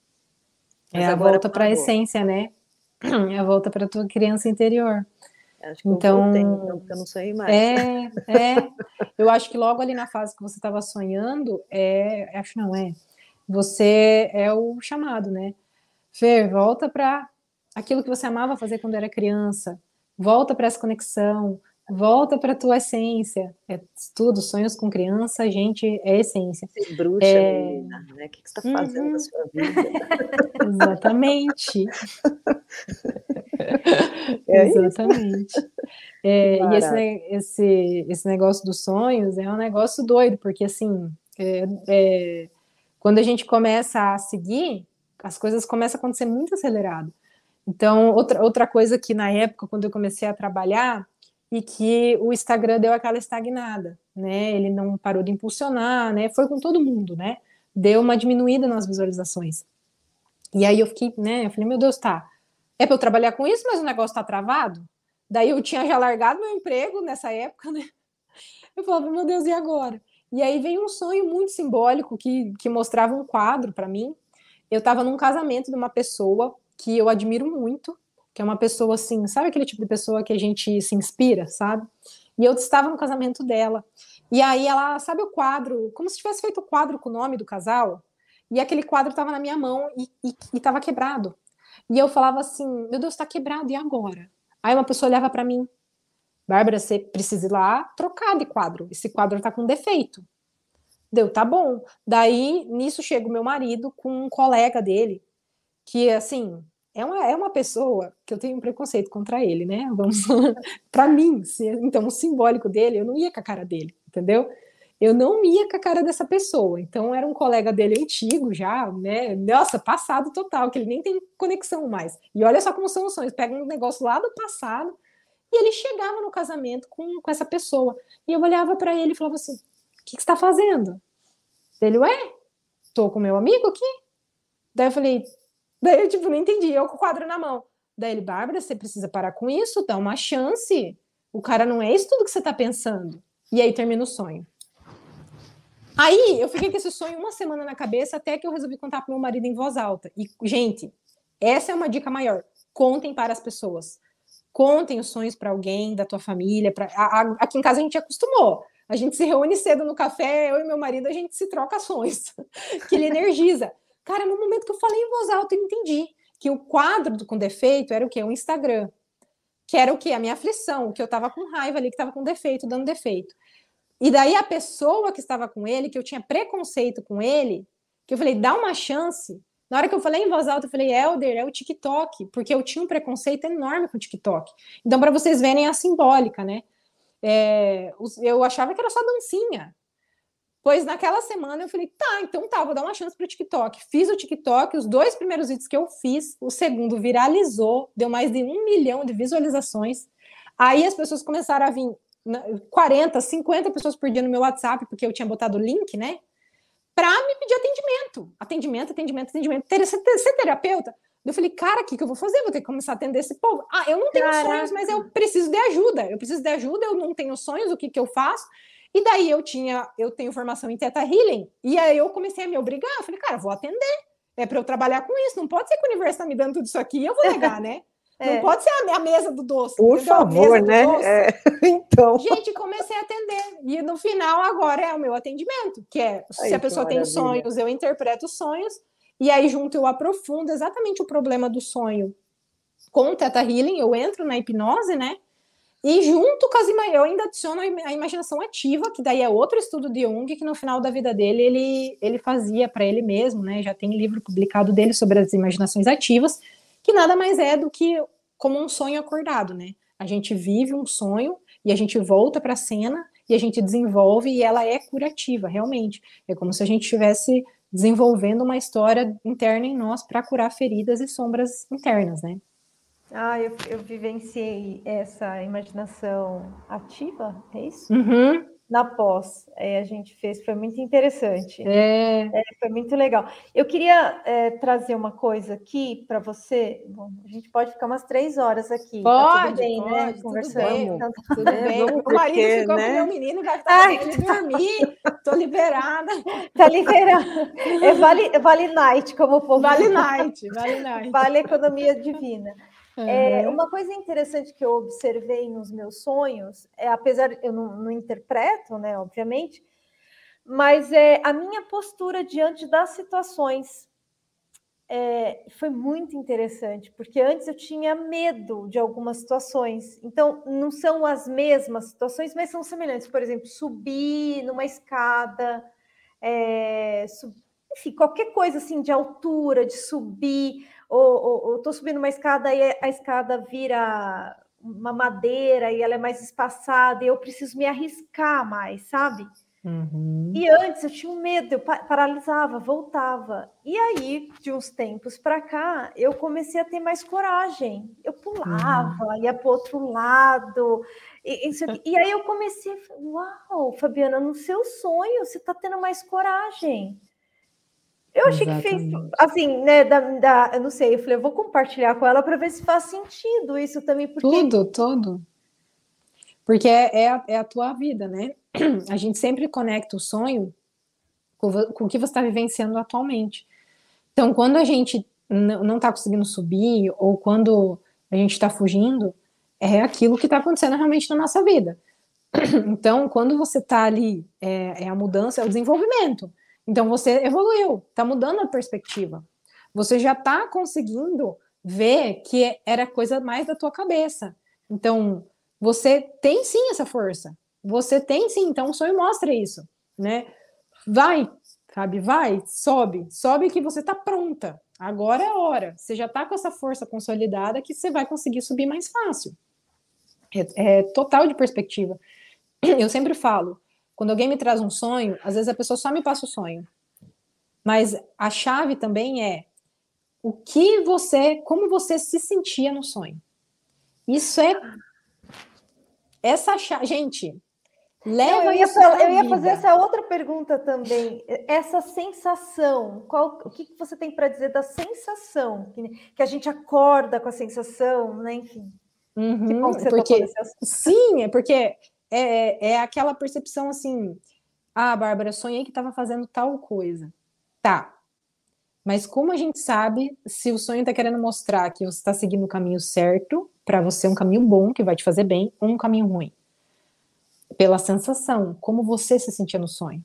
É, é a volta para a essência, né? É a volta para a tua criança interior.
Acho que então, eu voltei, então, porque eu não sonhei mais.
É, é. Eu acho que logo ali na fase que você estava sonhando, é, acho não é, você é o chamado, né? Fer, volta para aquilo que você amava fazer quando era criança, volta para essa conexão, volta para a tua essência. É tudo, sonhos com criança, gente, é essência.
Ser bruxa, é... menina, né? O que você está fazendo uhum. na sua vida?
Exatamente. É Exatamente. É, e esse, esse, esse negócio dos sonhos é um negócio doido, porque assim, é, é, quando a gente começa a seguir, as coisas começam a acontecer muito acelerado. Então, outra, outra coisa que na época, quando eu comecei a trabalhar, e que o Instagram deu aquela estagnada, né? Ele não parou de impulsionar, né? Foi com todo mundo, né? Deu uma diminuída nas visualizações. E aí eu fiquei, né? Eu falei, meu Deus, tá. É para eu trabalhar com isso, mas o negócio tá travado. Daí eu tinha já largado meu emprego nessa época, né? Eu falava, meu Deus, e agora? E aí veio um sonho muito simbólico que, que mostrava um quadro para mim. Eu estava num casamento de uma pessoa que eu admiro muito, que é uma pessoa assim, sabe aquele tipo de pessoa que a gente se inspira, sabe? E eu estava no casamento dela. E aí ela, sabe o quadro, como se tivesse feito o quadro com o nome do casal, e aquele quadro estava na minha mão e estava quebrado. E eu falava assim, meu Deus, está quebrado, e agora? Aí uma pessoa olhava para mim, Bárbara, você precisa ir lá trocar de quadro, esse quadro está com defeito. Deu, tá bom. Daí, nisso chega o meu marido com um colega dele, que, assim, é uma, é uma pessoa que eu tenho um preconceito contra ele, né? Vamos para mim, se, então o simbólico dele, eu não ia com a cara dele, entendeu? Eu não ia com a cara dessa pessoa. Então era um colega dele antigo já, né? Nossa, passado total, que ele nem tem conexão mais. E olha só como são os sonhos, pega um negócio lá do passado e ele chegava no casamento com, com essa pessoa. E eu olhava para ele e falava assim: "O que, que você está fazendo?" Ele, ué, tô com meu amigo aqui. Daí eu falei, Daí eu, tipo, não entendi, eu com o quadro na mão. Daí ele, Bárbara, você precisa parar com isso, dá uma chance. O cara não é isso tudo que você tá pensando. E aí termina o sonho. Aí eu fiquei com esse sonho uma semana na cabeça até que eu resolvi contar pro meu marido em voz alta. E, gente, essa é uma dica maior. Contem para as pessoas. Contem os sonhos para alguém da tua família. Pra... Aqui em casa a gente acostumou. A gente se reúne cedo no café, eu e meu marido, a gente se troca sonhos, que ele energiza. Cara, no momento que eu falei em voz alta, eu entendi que o quadro com defeito era o quê? O Instagram. Que era o quê? A minha aflição, o que eu estava com raiva ali, que estava com defeito, dando defeito. E daí a pessoa que estava com ele, que eu tinha preconceito com ele, que eu falei, dá uma chance. Na hora que eu falei em voz alta, eu falei, Elder, é o TikTok, porque eu tinha um preconceito enorme com o TikTok. Então, para vocês verem a simbólica, né? É, eu achava que era só dancinha. Pois naquela semana eu falei, tá, então tá, vou dar uma chance para o TikTok. Fiz o TikTok, os dois primeiros vídeos que eu fiz, o segundo viralizou, deu mais de um milhão de visualizações. Aí as pessoas começaram a vir 40, 50 pessoas por dia no meu WhatsApp, porque eu tinha botado o link, né? Para me pedir atendimento. Atendimento, atendimento, atendimento. Ser, ser terapeuta. Eu falei, cara, o que, que eu vou fazer? Vou ter que começar a atender esse povo. Ah, eu não tenho Caraca. sonhos, mas eu preciso de ajuda. Eu preciso de ajuda, eu não tenho sonhos, o que, que eu faço? E daí eu tinha, eu tenho formação em Teta Healing, e aí eu comecei a me obrigar, eu falei, cara, vou atender. É para eu trabalhar com isso, não pode ser que o universo está me dando tudo isso aqui, eu vou negar, né? É. Não pode ser a, a, mesa do doce.
Por entendeu? favor, né? É. Então.
Gente, comecei a atender. E no final, agora é o meu atendimento, que é se a pessoa tem sonhos, eu interpreto os sonhos, e aí junto eu aprofundo exatamente o problema do sonho com o Teta Healing, eu entro na hipnose, né? E junto com as eu ainda adiciono a imaginação ativa, que daí é outro estudo de Jung, que no final da vida dele ele, ele fazia para ele mesmo, né? Já tem livro publicado dele sobre as imaginações ativas, que nada mais é do que como um sonho acordado, né? A gente vive um sonho e a gente volta para a cena e a gente desenvolve e ela é curativa, realmente. É como se a gente estivesse desenvolvendo uma história interna em nós para curar feridas e sombras internas, né?
Ah, eu, eu vivenciei essa imaginação ativa, é isso?
Uhum.
na pós. É, a gente fez, foi muito interessante.
É.
é foi muito legal. Eu queria é, trazer uma coisa aqui para você. Bom, a gente pode ficar umas três horas aqui.
Pode, tá tudo bem, né? pode, né?
Conversando.
Tudo bem, então, tudo bem. o marido ficou né? com meu menino, vai estar Ai, ele dormir. Tô liberada.
Tá liberada. É vale, vale night, como o povo
Vale night, vale night.
Vale economia divina. Uhum. É, uma coisa interessante que eu observei nos meus sonhos, é, apesar eu não, não interpreto, né, obviamente, mas é a minha postura diante das situações. É, foi muito interessante, porque antes eu tinha medo de algumas situações. Então, não são as mesmas situações, mas são semelhantes. Por exemplo, subir numa escada, é, sub... enfim, qualquer coisa assim de altura, de subir ou estou subindo uma escada e a escada vira uma madeira e ela é mais espaçada e eu preciso me arriscar mais, sabe?
Uhum.
E antes eu tinha um medo, eu paralisava, voltava. E aí, de uns tempos para cá, eu comecei a ter mais coragem. Eu pulava, uhum. ia para outro lado. E, e, aí eu comecei, uau, Fabiana, no seu sonho você está tendo mais coragem. Eu achei Exatamente. que fez, assim, né, da, da, eu não sei, eu falei, eu vou compartilhar com ela para ver se faz sentido isso também. Porque...
Tudo, tudo. Porque é, é, a, é a tua vida, né? A gente sempre conecta o sonho com, com o que você está vivenciando atualmente. Então, quando a gente não está conseguindo subir, ou quando a gente está fugindo, é aquilo que está acontecendo realmente na nossa vida. Então, quando você está ali, é, é a mudança, é o desenvolvimento. Então você evoluiu, está mudando a perspectiva. Você já está conseguindo ver que era coisa mais da tua cabeça. Então você tem sim essa força. Você tem sim. Então o sonho mostra isso, né? Vai, sabe? Vai, sobe, sobe que você está pronta. Agora é a hora. Você já está com essa força consolidada que você vai conseguir subir mais fácil. É, é total de perspectiva. Eu sempre falo, quando alguém me traz um sonho, às vezes a pessoa só me passa o sonho. Mas a chave também é o que você, como você se sentia no sonho. Isso é essa chave, gente. Leva
eu, ia falar, eu ia fazer essa outra pergunta também. Essa sensação, qual, o que você tem para dizer da sensação que, que, a gente acorda com a sensação, né? Enfim.
Uhum, que bom que você porque, Sim, é porque é, é aquela percepção assim: ah, Bárbara, sonhei que estava fazendo tal coisa. Tá. Mas como a gente sabe se o sonho está querendo mostrar que você está seguindo o caminho certo, para você um caminho bom, que vai te fazer bem, ou um caminho ruim? Pela sensação, como você se sentia no sonho.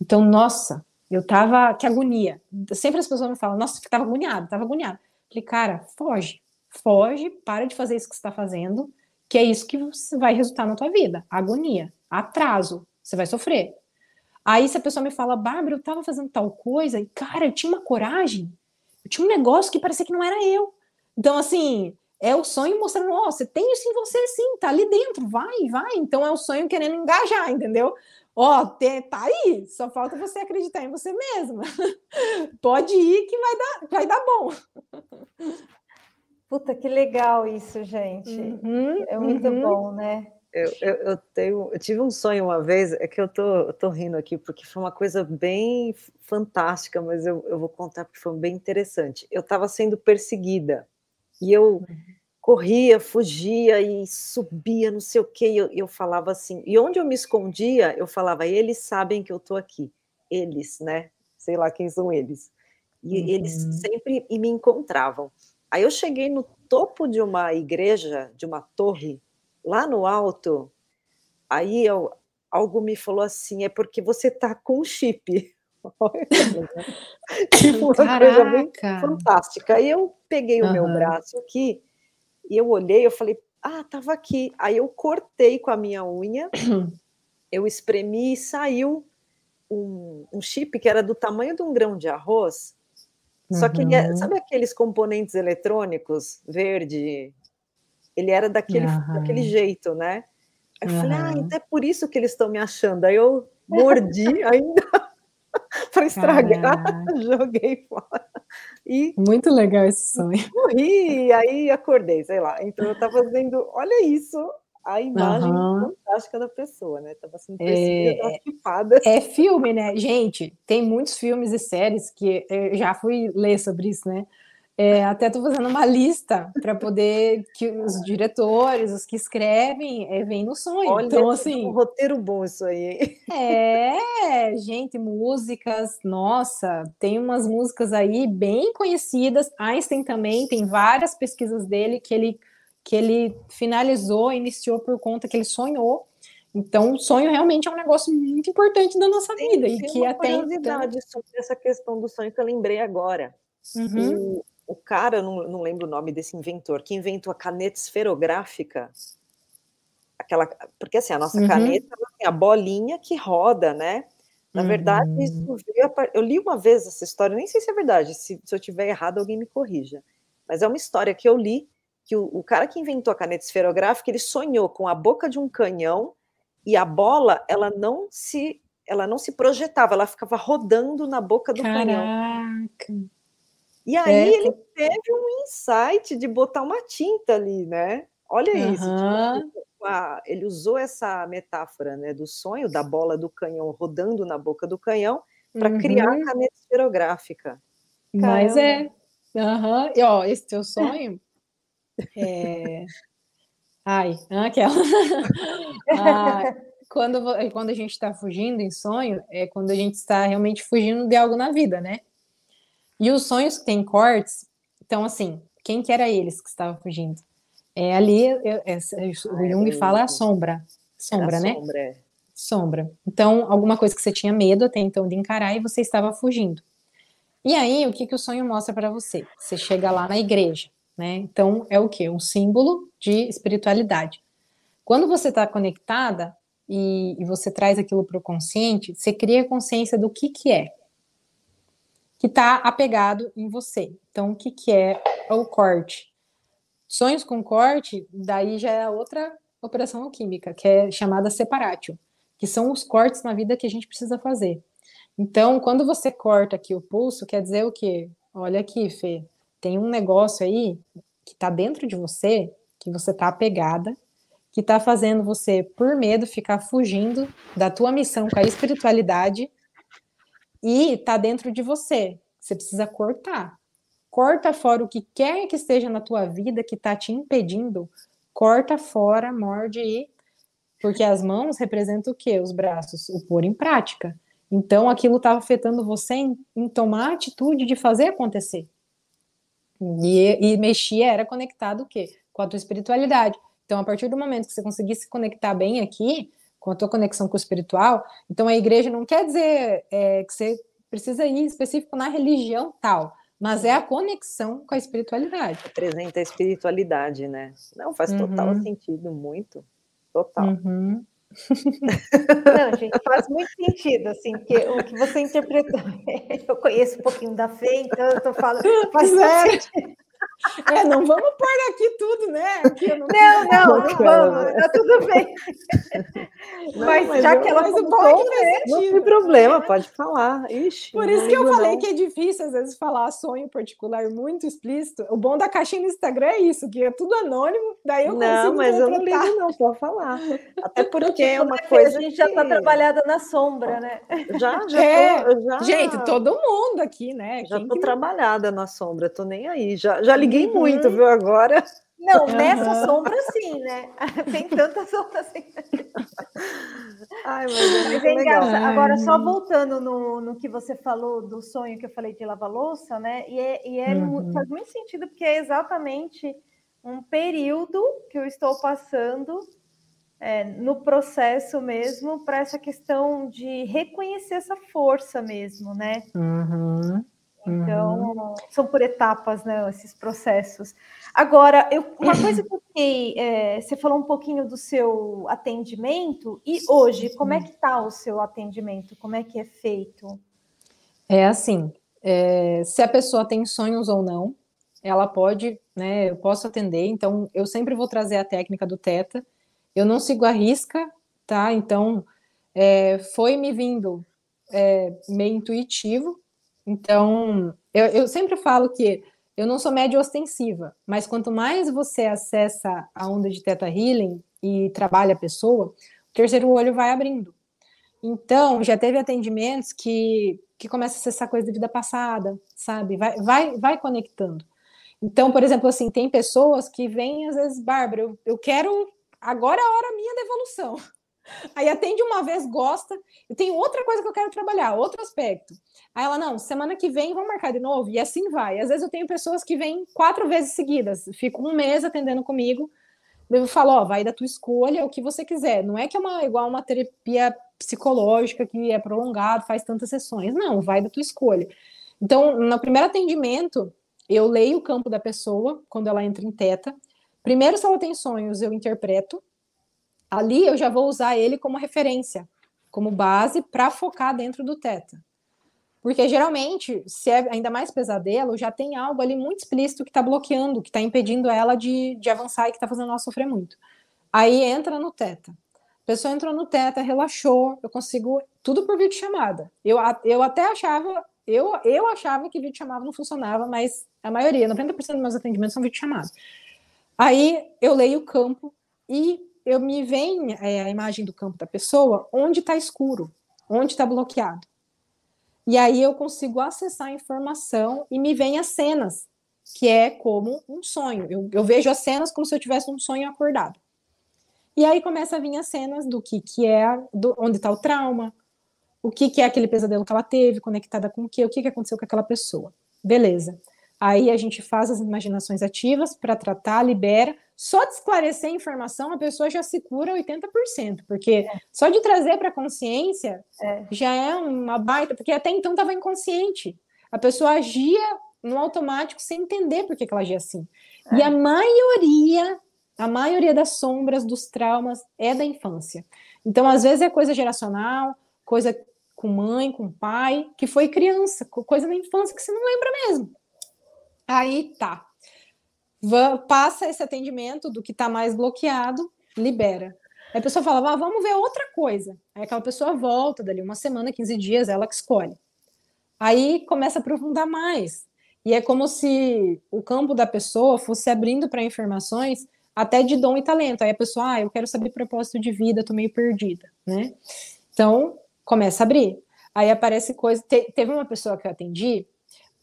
Então, nossa, eu tava, que agonia. Sempre as pessoas me falam, nossa, tava agoniado, tava agoniado. Falei, cara, foge, foge, para de fazer isso que você está fazendo, que é isso que vai resultar na tua vida. Agonia, atraso, você vai sofrer. Aí se a pessoa me fala, Bárbara, eu tava fazendo tal coisa, e cara, eu tinha uma coragem, eu tinha um negócio que parecia que não era eu. Então, assim, é o sonho mostrando, ó, oh, você tem isso em você sim, tá ali dentro, vai, vai. Então é o sonho querendo engajar, entendeu? Ó, oh, tá aí, só falta você acreditar em você mesma. Pode ir que vai dar, vai dar bom.
Puta, que legal isso, gente. Uhum, é muito uhum. bom, né?
Eu, eu, eu, tenho, eu tive um sonho uma vez, é que eu tô, eu tô rindo aqui, porque foi uma coisa bem fantástica, mas eu, eu vou contar porque foi bem interessante. Eu estava sendo perseguida, e eu uhum. corria, fugia e subia, não sei o quê, e eu, eu falava assim, e onde eu me escondia, eu falava, eles sabem que eu tô aqui, eles, né? Sei lá quem são eles. E uhum. eles sempre me encontravam. Aí eu cheguei no topo de uma igreja, de uma torre, lá no alto. Aí eu, algo me falou assim: é porque você tá com chip. tipo, uma Caraca. coisa bem fantástica. Aí eu peguei uhum. o meu braço aqui e eu olhei, eu falei, ah, tava aqui. Aí eu cortei com a minha unha, eu espremi e saiu um, um chip que era do tamanho de um grão de arroz só que ele é, uhum. sabe aqueles componentes eletrônicos verde? Ele era daquele, uhum. daquele jeito, né? Aí eu uhum. falei, ah, então é por isso que eles estão me achando. Aí eu mordi ainda para estragar, joguei fora.
E Muito legal esse sonho.
Morri, e aí acordei, sei lá. Então eu estava dizendo, olha isso, a imagem uhum. fantástica da pessoa, né? Tava sendo percebida,
é, é filme, né? Gente, tem muitos filmes e séries que eu já fui ler sobre isso, né? É, até estou fazendo uma lista para poder que os diretores, os que escrevem, é, vêm no sonho. Olha, então, assim,
um roteiro bom isso aí.
É, gente, músicas, nossa, tem umas músicas aí bem conhecidas. Einstein também tem várias pesquisas dele que ele que ele finalizou, iniciou por conta que ele sonhou. Então, o sonho realmente é um negócio muito importante da nossa vida. E que até
curiosidade então... sobre essa questão do sonho que eu lembrei agora.
Uhum.
O, o, cara, não, não lembro o nome desse inventor, que inventou a caneta esferográfica. Aquela, porque assim, a nossa uhum. caneta tem a bolinha que roda, né? Na verdade, uhum. isso veio a, eu li uma vez essa história, nem sei se é verdade, se, se eu tiver errado, alguém me corrija. Mas é uma história que eu li que o, o, cara que inventou a caneta esferográfica, ele sonhou com a boca de um canhão e a bola, ela não se ela não se projetava, ela ficava rodando na boca do
Caraca.
canhão. E aí é. ele teve um insight de botar uma tinta ali, né? Olha uhum. isso. Tipo, ele usou essa metáfora, né, do sonho da bola do canhão rodando na boca do canhão para uhum. criar a caneta esferográfica.
Mas é. Uhum. E ó, esse teu sonho é... Ai, aquela. ah, quando, quando a gente está fugindo em sonho, é quando a gente está realmente fugindo de algo na vida, né? E os sonhos que têm cortes, então, assim, quem que era eles que estavam fugindo? É ali, eu, é, o Jung fala a sombra. Sombra, né?
Sombra. É.
Sombra. Então, alguma coisa que você tinha medo até então de encarar e você estava fugindo. E aí, o que, que o sonho mostra para você? Você chega lá na igreja. Né? Então, é o que? Um símbolo de espiritualidade. Quando você está conectada e, e, você traz aquilo para o consciente, você cria consciência do que, que é, que está apegado em você. Então, o que, que é o corte? Sonhos com corte, daí já é outra operação alquímica, que é chamada separatio, que são os cortes na vida que a gente precisa fazer. Então, quando você corta aqui o pulso, quer dizer o quê? Olha aqui, Fê, tem um negócio aí que está dentro de você, que você está apegada, que está fazendo você, por medo, ficar fugindo da tua missão com a espiritualidade e está dentro de você. Você precisa cortar. Corta fora o que quer que esteja na tua vida que está te impedindo. Corta fora, morde e. Porque as mãos representam o quê? Os braços, o pôr em prática. Então aquilo estava afetando você em, em tomar a atitude de fazer acontecer. E, e mexia era conectado o quê? Com a tua espiritualidade. Então, a partir do momento que você conseguir se conectar bem aqui, com a tua conexão com o espiritual, então a igreja não quer dizer é, que você precisa ir específico na religião tal, mas é a conexão com a espiritualidade.
Apresenta a espiritualidade, né? Não, faz total uhum. sentido, muito. Total.
Uhum.
Não, gente, faz muito sentido, assim, porque o que você interpretou. Eu conheço um pouquinho da Fê, então eu tô falando. Faz
é. sentido. É, não vamos pôr aqui tudo, né? Aqui
não, não, não, não vamos, tá tudo bem. Não, mas, mas, já eu, que ela mas contou,
é né? não tem problema, pode falar. Ixi,
Por isso que eu falei que é difícil, às vezes, falar sonho particular muito explícito. O bom da caixinha no Instagram é isso, que é tudo anônimo, daí eu
Não, mas eu não ligo não, pode falar. Até porque é uma coisa
A gente já está trabalhada na sombra, né?
Já, já, é. tô, já.
Gente, todo mundo aqui, né?
Já tô trabalhada na sombra, tô nem aí. Já, já liguei uhum. muito, viu, agora?
Não, nessa uhum. sombra sim, né? Tem tanta sombra assim. Ai, mas é, mas é engraçado. Agora, só voltando no, no que você falou do sonho que eu falei de lavar louça, né? E, é, e é, uhum. faz muito sentido, porque é exatamente um período que eu estou passando é, no processo mesmo para essa questão de reconhecer essa força mesmo, né?
Uhum.
Então, uhum. são por etapas, né, esses processos. Agora, eu, uma coisa que eu fiquei, é, você falou um pouquinho do seu atendimento, e hoje, como é que está o seu atendimento? Como é que é feito?
É assim, é, se a pessoa tem sonhos ou não, ela pode, né, eu posso atender, então eu sempre vou trazer a técnica do Teta, eu não sigo a risca, tá? Então, é, foi me vindo é, meio intuitivo, então, eu, eu sempre falo que eu não sou média ostensiva, mas quanto mais você acessa a onda de Teta Healing, e trabalha a pessoa, o terceiro olho vai abrindo. Então, já teve atendimentos que, que começa a essa coisa de vida passada, sabe? Vai, vai, vai conectando. Então, por exemplo, assim, tem pessoas que vêm, às vezes, Bárbara, eu, eu quero. Agora é a hora minha da evolução. Aí atende uma vez, gosta, e tem outra coisa que eu quero trabalhar, outro aspecto. Aí ela, não, semana que vem vamos marcar de novo, e assim vai. Às vezes eu tenho pessoas que vêm quatro vezes seguidas, fico um mês atendendo comigo, eu falo, ó, vai da tua escolha, é o que você quiser. Não é que é uma, igual uma terapia psicológica que é prolongado, faz tantas sessões. Não, vai da tua escolha. Então, no primeiro atendimento, eu leio o campo da pessoa quando ela entra em teta. Primeiro, se ela tem sonhos, eu interpreto. Ali eu já vou usar ele como referência, como base para focar dentro do teta. Porque geralmente, se é ainda mais pesadelo, já tem algo ali muito explícito que está bloqueando, que está impedindo ela de, de avançar e que está fazendo ela sofrer muito. Aí entra no teta. A pessoa entrou no teta, relaxou, eu consigo tudo por vídeo chamada. Eu, eu até achava, eu, eu achava que vídeo chamada não funcionava, mas a maioria, 90% dos meus atendimentos são vídeo chamados. Aí eu leio o campo e eu me vem é, a imagem do campo da pessoa onde está escuro, onde está bloqueado. E aí eu consigo acessar a informação e me vem as cenas, que é como um sonho. Eu, eu vejo as cenas como se eu tivesse um sonho acordado. E aí começa a vir as cenas do que, que é, do, onde está o trauma, o que, que é aquele pesadelo que ela teve, conectada com o que, o que, que aconteceu com aquela pessoa. Beleza. Aí a gente faz as imaginações ativas para tratar, libera. Só de esclarecer a informação, a pessoa já se cura 80%, porque é. só de trazer para a consciência é. já é uma baita, porque até então estava inconsciente. A pessoa agia no automático sem entender por que, que ela agia assim. É. E a maioria, a maioria das sombras, dos traumas é da infância. Então, às vezes é coisa geracional, coisa com mãe, com pai, que foi criança, coisa na infância que você não lembra mesmo. Aí tá. Passa esse atendimento do que está mais bloqueado, libera. Aí a pessoa fala, ah, vamos ver outra coisa. Aí aquela pessoa volta dali uma semana, 15 dias, ela que escolhe. Aí começa a aprofundar mais. E é como se o campo da pessoa fosse abrindo para informações até de dom e talento. Aí a pessoa, ah, eu quero saber propósito de vida, tô meio perdida, né? Então, começa a abrir. Aí aparece coisa. Te, teve uma pessoa que eu atendi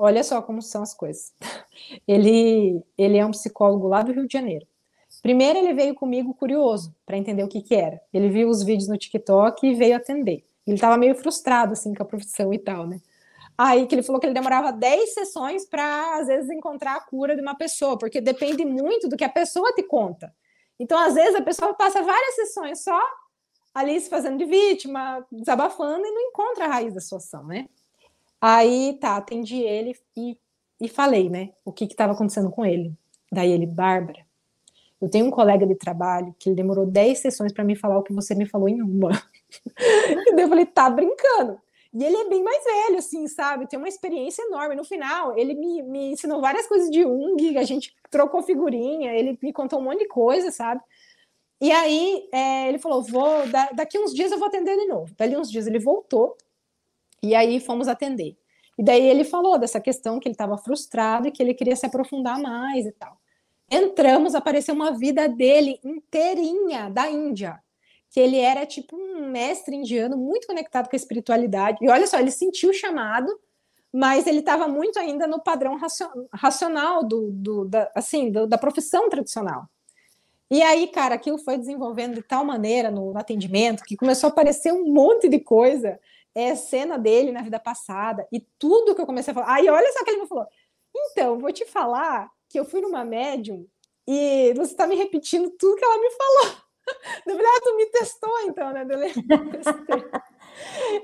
Olha só como são as coisas. Ele, ele é um psicólogo lá do Rio de Janeiro. Primeiro, ele veio comigo curioso para entender o que, que era. Ele viu os vídeos no TikTok e veio atender. Ele estava meio frustrado assim com a profissão e tal, né? Aí que ele falou que ele demorava 10 sessões para às vezes encontrar a cura de uma pessoa, porque depende muito do que a pessoa te conta. Então, às vezes a pessoa passa várias sessões só ali se fazendo de vítima, desabafando e não encontra a raiz da situação, né? Aí tá, atendi ele e, e falei, né, o que estava acontecendo com ele. Daí ele, Bárbara, eu tenho um colega de trabalho que ele demorou 10 sessões para me falar o que você me falou em uma. e daí eu falei, tá brincando. E ele é bem mais velho, assim, sabe? Tem uma experiência enorme. No final, ele me, me ensinou várias coisas de Jung, a gente trocou figurinha, ele me contou um monte de coisa, sabe? E aí é, ele falou: vou, daqui uns dias eu vou atender de novo. Dali uns dias ele voltou, e aí fomos atender. E daí ele falou dessa questão que ele estava frustrado e que ele queria se aprofundar mais e tal. Entramos, apareceu uma vida dele inteirinha da Índia, que ele era tipo um mestre indiano muito conectado com a espiritualidade. E olha só, ele sentiu o chamado, mas ele estava muito ainda no padrão racional do, do da, assim, do, da profissão tradicional. E aí, cara, aquilo foi desenvolvendo de tal maneira no, no atendimento que começou a aparecer um monte de coisa é cena dele na vida passada e tudo que eu comecei a falar. Aí olha só que ele me falou. Então, vou te falar que eu fui numa médium e você está me repetindo tudo que ela me falou. Falei, ah, tu me testou então, né?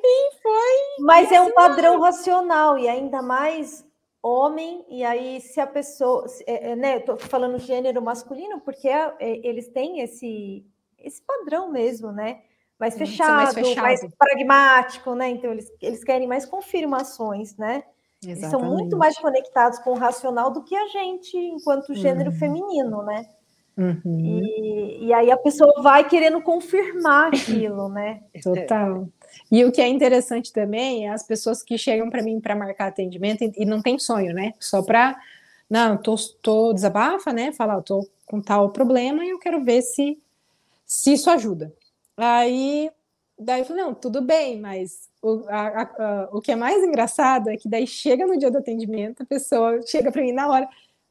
e foi. Mas é um padrão racional, e ainda mais homem, e aí se a pessoa, é, é, né, eu tô falando gênero masculino, porque é, eles têm esse, esse padrão mesmo, né? Mais fechado, mais fechado, mais pragmático, né? Então eles, eles querem mais confirmações, né? Exatamente. Eles são muito mais conectados com o racional do que a gente, enquanto gênero uhum. feminino, né? Uhum. E, e aí a pessoa vai querendo confirmar aquilo, né?
Total. E o que é interessante também é as pessoas que chegam para mim para marcar atendimento e, e, não tem sonho, né? Só para não, tô, tô desabafa, né? Falar, tô com tal problema e eu quero ver se se isso ajuda. Aí, daí eu falei, não, tudo bem, mas o, a, a, o que é mais engraçado é que daí chega no dia do atendimento, a pessoa chega para mim na hora,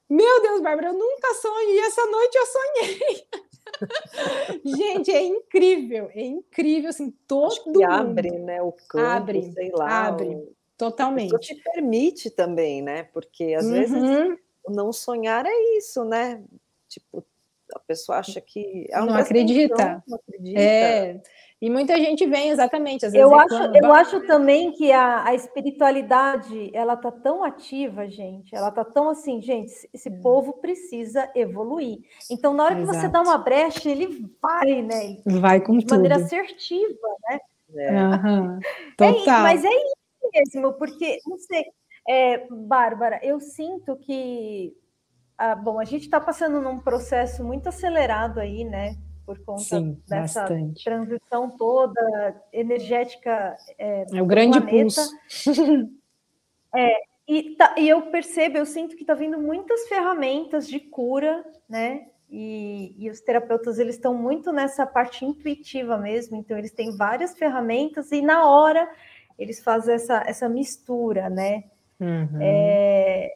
meu Deus, Bárbara, eu nunca sonhei, essa noite eu sonhei. Gente, é incrível, é incrível, assim, todo
abre, né, o campo,
abre,
sei lá.
Abre, o... totalmente.
Isso te permite também, né, porque às uhum. vezes não sonhar é isso, né, tipo, a pessoa acha que...
É não, acredita. não acredita. É, e muita gente vem exatamente. Às vezes
eu acho, eu acho também que a, a espiritualidade ela tá tão ativa, gente. Ela tá tão assim, gente. Esse hum. povo precisa evoluir. Então, na hora Exato. que você dá uma brecha, ele vai, né?
Vai com
de
tudo.
maneira assertiva, né?
É. Uhum. Total.
É, mas é isso mesmo, porque não sei, é, Bárbara, eu sinto que ah, bom, a gente está passando num processo muito acelerado aí, né? por conta Sim, dessa bastante. transição toda energética é,
é o grande planeta. pulso.
é, e, tá, e eu percebo, eu sinto que está vindo muitas ferramentas de cura, né? E, e, os terapeutas eles estão muito nessa parte intuitiva mesmo, então eles têm várias ferramentas e na hora eles fazem essa, essa mistura, né? Uhum. É,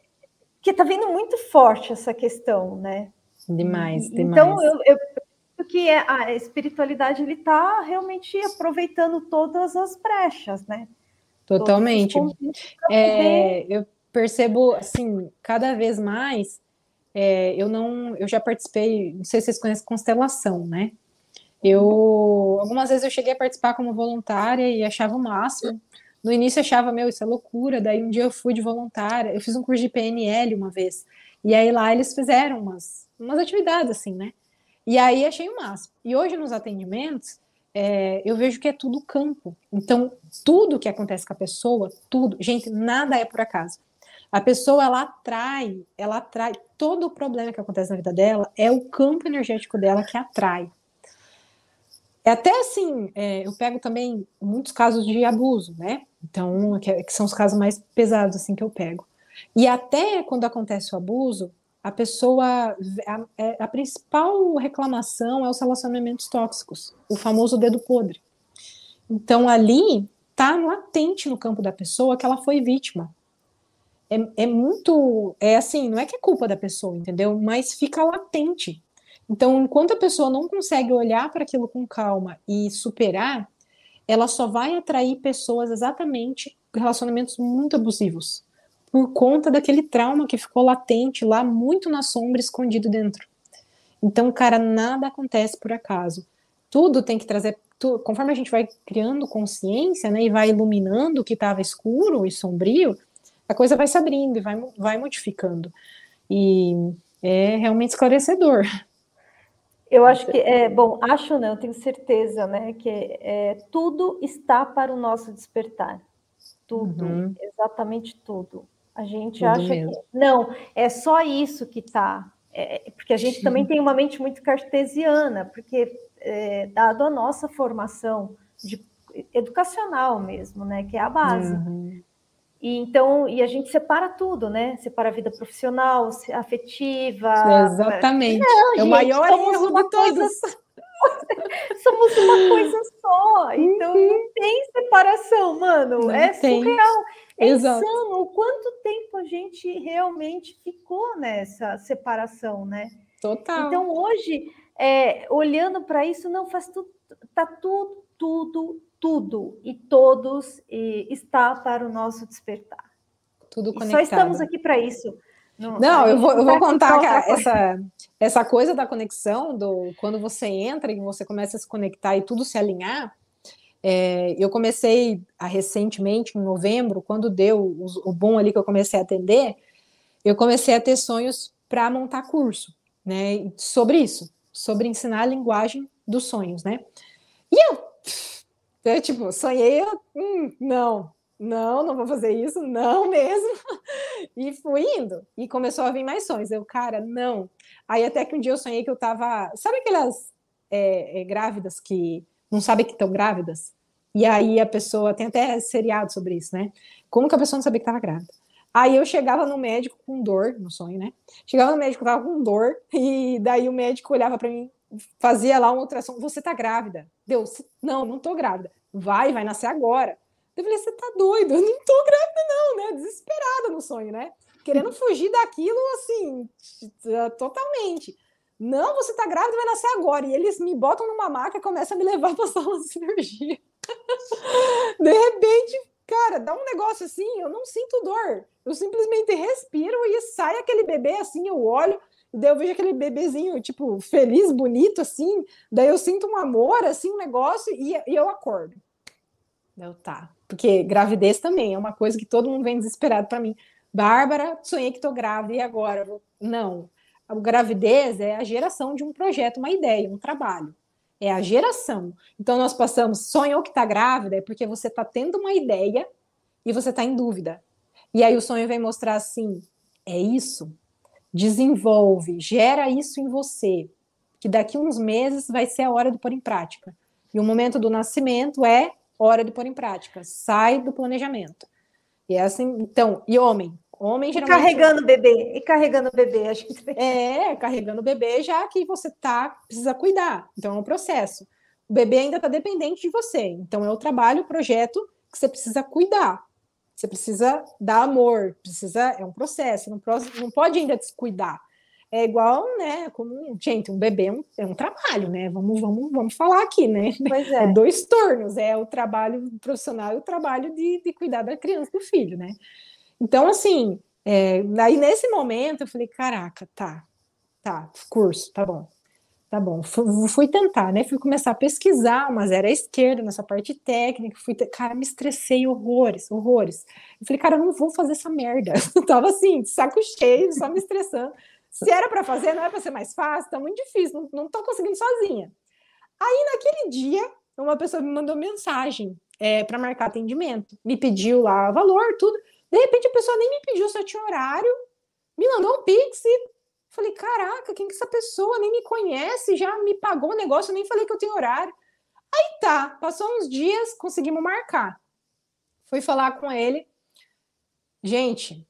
que está vindo muito forte essa questão, né?
Demais,
e,
demais.
Então eu, eu que é, a espiritualidade ele está realmente aproveitando todas as brechas, né?
Totalmente. É, eu percebo assim, cada vez mais. É, eu não, eu já participei, não sei se vocês conhecem constelação, né? Eu algumas vezes eu cheguei a participar como voluntária e achava o máximo. No início eu achava, meu, isso é loucura. Daí um dia eu fui de voluntária, eu fiz um curso de PNL uma vez. E aí lá eles fizeram umas, umas atividades assim, né? E aí achei o máximo. E hoje nos atendimentos, é, eu vejo que é tudo campo. Então, tudo que acontece com a pessoa, tudo, gente, nada é por acaso. A pessoa ela atrai, ela atrai todo o problema que acontece na vida dela é o campo energético dela que atrai. É até assim, é, eu pego também muitos casos de abuso, né? Então, que, que, são os casos mais pesados assim que eu pego. E até quando acontece o abuso, a pessoa. A, é, a, principal reclamação é os relacionamentos tóxicos, o famoso dedo podre. Então, ali está latente no campo da pessoa que ela foi vítima. É, é muito. É assim, não é que é culpa da pessoa, entendeu? Mas fica latente. Então, enquanto a pessoa não consegue olhar para aquilo com calma e superar, ela só vai atrair pessoas exatamente relacionamentos muito abusivos por conta daquele trauma que ficou latente lá, muito na sombra, escondido dentro. Então, cara, nada acontece por acaso. Tudo tem que trazer. Tu, conforme a gente vai criando consciência, né, e vai iluminando o que estava escuro e sombrio, a coisa vai se abrindo e vai, vai modificando. E é realmente esclarecedor.
Eu acho que é bom, acho não, tenho certeza, né, que é, tudo está para o nosso despertar, tudo, uhum. exatamente tudo. A gente Tudo acha mesmo. que não, é só isso que está. É, porque a gente também tem uma mente muito cartesiana, porque é, dado a nossa formação de, educacional mesmo, né, que é a base. Uhum. E então, e a gente separa tudo, né? Separa a vida profissional, afetiva.
Exatamente. Não, é o maior erro de todos.
Somos uma coisa só. Então uhum. não tem separação, mano. Não é tem. surreal. É Exato. insano o quanto tempo a gente realmente ficou nessa separação, né?
Total.
Então, hoje, é, olhando para isso, não faz tudo, tá tudo, tudo, tudo e todos e está para o nosso despertar.
Tudo conectado.
E só estamos aqui para isso.
Não, não eu vou, eu vou contar que essa, essa coisa da conexão, do quando você entra e você começa a se conectar e tudo se alinhar, é, eu comecei a, recentemente, em novembro, quando deu o, o bom ali que eu comecei a atender, eu comecei a ter sonhos para montar curso, né? Sobre isso, sobre ensinar a linguagem dos sonhos, né? E eu, eu tipo, sonhei, eu, hum, não, não, não vou fazer isso, não mesmo. E fui indo, e começou a vir mais sonhos. Eu, cara, não. Aí até que um dia eu sonhei que eu tava, sabe aquelas é, é, grávidas que não sabem que estão grávidas. E aí a pessoa, tem até seriado sobre isso, né? Como que a pessoa não sabia que estava grávida? Aí eu chegava no médico com dor, no sonho, né? Chegava no médico, tava com dor, e daí o médico olhava para mim, fazia lá uma ultrassom, você tá grávida. Deu, não, não tô grávida. Vai, vai nascer agora. Eu falei, você tá doido? Eu não tô grávida não, né? Desesperada no sonho, né? Querendo fugir daquilo, assim, totalmente. Não, você tá grávida, vai nascer agora. E eles me botam numa maca e começam a me levar pra sala de cirurgia. De repente, cara, dá um negócio assim, eu não sinto dor. Eu simplesmente respiro e sai aquele bebê assim, eu olho, daí eu vejo aquele bebezinho, tipo, feliz, bonito, assim, daí eu sinto um amor, assim, um negócio, e, e eu acordo. Eu, tá. Porque gravidez também é uma coisa que todo mundo vem desesperado para mim. Bárbara, sonhei que tô grávida, e agora? Não. A gravidez é a geração de um projeto, uma ideia, um trabalho. É a geração. Então, nós passamos, sonhou que tá grávida, é porque você tá tendo uma ideia e você tá em dúvida. E aí o sonho vem mostrar assim: é isso, desenvolve, gera isso em você, que daqui uns meses vai ser a hora de pôr em prática. E o momento do nascimento é hora de pôr em prática, sai do planejamento. E é assim, então, e homem, homem
geralmente... E carregando o bebê, e carregando o bebê, acho que...
É, carregando o bebê já que você tá, precisa cuidar, então é um processo. O bebê ainda está dependente de você, então é o trabalho, o projeto que você precisa cuidar. Você precisa dar amor, precisa, é um processo, não, não pode ainda descuidar. É igual, né, como, gente, um bebê é um, é um trabalho, né, vamos, vamos, vamos falar aqui, né,
pois é.
é dois tornos, é o trabalho profissional e o trabalho de, de cuidar da criança, do filho, né, então, assim, é, aí nesse momento eu falei, caraca, tá, tá, curso, tá bom, Tá bom, fui, fui, tentar, né? Fui começar a pesquisar, mas era a esquerda, nessa parte técnica. Fui, cara, me estressei horrores, horrores. Eu falei, cara, eu não vou fazer essa merda. Eu tava assim, saco cheio, só me estressando. Se era para fazer, não é para ser mais fácil, tá muito difícil, não, não tô conseguindo sozinha. Aí, naquele dia, uma pessoa me mandou mensagem é, para marcar atendimento, me pediu lá valor, tudo. De repente, a pessoa nem me pediu se eu tinha horário, me mandou um pix e Falei, caraca, quem que é essa pessoa? Nem me conhece, já me pagou o negócio, nem falei que eu tenho horário. Aí tá, passou uns dias, conseguimos marcar. Fui falar com ele. Gente,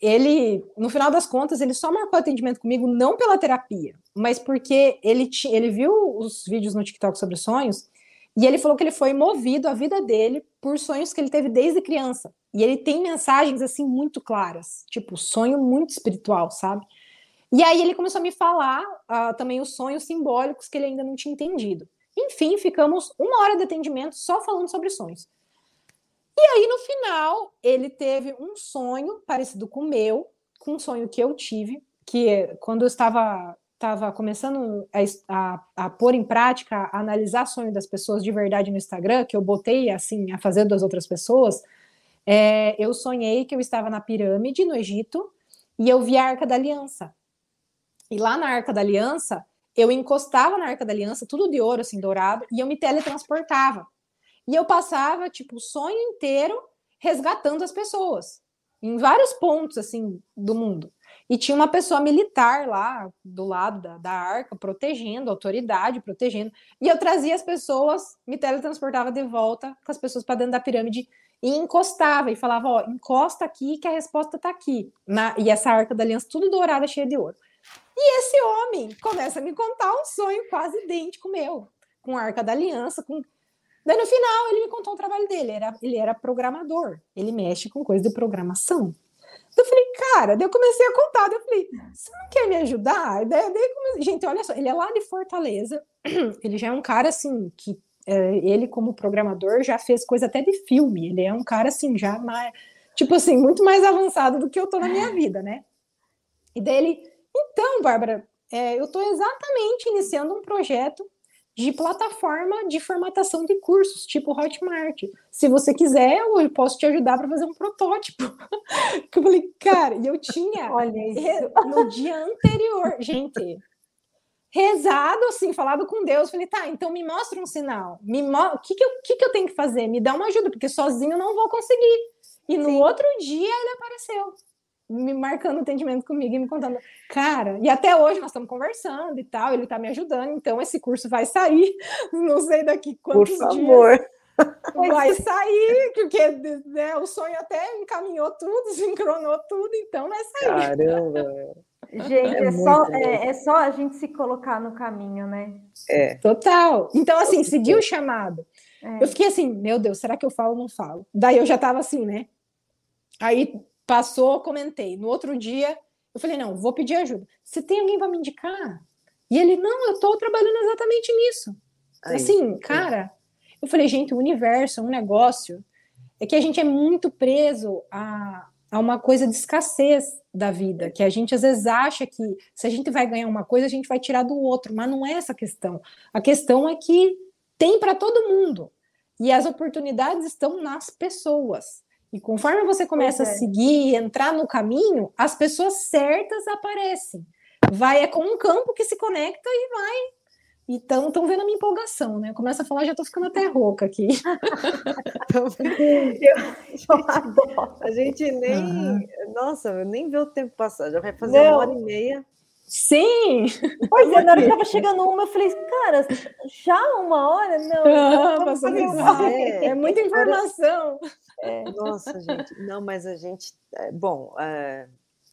ele, no final das contas, ele só marcou atendimento comigo não pela terapia, mas porque ele, ele viu os vídeos no TikTok sobre sonhos e ele falou que ele foi movido a vida dele por sonhos que ele teve desde criança. E ele tem mensagens assim muito claras, tipo sonho muito espiritual, sabe? E aí ele começou a me falar uh, também os sonhos simbólicos que ele ainda não tinha entendido. Enfim, ficamos uma hora de atendimento só falando sobre sonhos. E aí, no final, ele teve um sonho parecido com o meu, com um sonho que eu tive, que quando eu estava, estava começando a, a, a pôr em prática, a analisar sonho das pessoas de verdade no Instagram, que eu botei assim a fazer das outras pessoas, é, eu sonhei que eu estava na pirâmide no Egito e eu vi a Arca da Aliança. E lá na Arca da Aliança, eu encostava na Arca da Aliança, tudo de ouro, assim, dourado, e eu me teletransportava. E eu passava, tipo, o sonho inteiro resgatando as pessoas, em vários pontos, assim, do mundo. E tinha uma pessoa militar lá, do lado da, da arca, protegendo, autoridade, protegendo. E eu trazia as pessoas, me teletransportava de volta com as pessoas para dentro da pirâmide e encostava e falava: Ó, encosta aqui que a resposta tá aqui. Na, e essa arca da aliança, tudo dourada, cheia de ouro. E esse homem começa a me contar um sonho quase idêntico meu, com a Arca da Aliança, com Daí no final ele me contou o trabalho dele, era, ele era programador, ele mexe com coisa de programação. Eu falei, cara, daí eu comecei a contar, daí eu falei, você não quer me ajudar? Daí, daí comecei... Gente, olha só, ele é lá de Fortaleza, ele já é um cara assim, que é, ele como programador já fez coisa até de filme, ele é um cara assim, já mais, tipo assim, muito mais avançado do que eu tô na minha vida, né? E daí ele, então, Bárbara, é, eu estou exatamente iniciando um projeto de plataforma de formatação de cursos, tipo Hotmart. Se você quiser, eu posso te ajudar para fazer um protótipo. eu falei, cara, e eu tinha no dia anterior, gente, rezado assim, falado com Deus. Falei, tá, então me mostra um sinal. Me mo o que, que, eu, que, que eu tenho que fazer? Me dá uma ajuda, porque sozinho não vou conseguir. E no Sim. outro dia ele apareceu me marcando atendimento comigo e me contando, cara, e até hoje nós estamos conversando e tal, ele está me ajudando, então esse curso vai sair, não sei daqui quantos
Por favor.
dias. Vai sair, porque né, o sonho até encaminhou tudo, sincronou tudo, então vai sair.
Caramba!
Gente, é, é só, é, é, só a gente se colocar no caminho, né?
É. Total. Então, assim, segui o chamado. É. Eu fiquei assim, meu Deus, será que eu falo ou não falo? Daí eu já tava assim, né? Aí passou, comentei. No outro dia, eu falei, não, vou pedir ajuda. Você tem alguém para me indicar? E ele, não, eu estou trabalhando exatamente nisso. Assim, cara, eu falei, gente, o universo, um negócio, é que a gente é muito preso a, a uma coisa de escassez da vida, que a gente às vezes acha que se a gente vai ganhar uma coisa, a gente vai tirar do outro, mas não é essa a questão. A questão é que tem para todo mundo. E as oportunidades estão nas pessoas. E conforme você começa é. a seguir e entrar no caminho, as pessoas certas aparecem. Vai é com um campo que se conecta e vai. Então, estão vendo a minha empolgação, né? Começa a falar, já estou ficando até rouca aqui.
eu, eu adoro. A gente nem. Uhum. Nossa, nem vê o tempo passar. Já vai fazer Não. uma hora e meia.
Sim!
Pois é, na hora que tava chegando uma, eu falei, cara, já uma hora? Não, ah,
uma. É, é muita informação.
É, nossa, gente. Não, mas a gente. É, bom, é,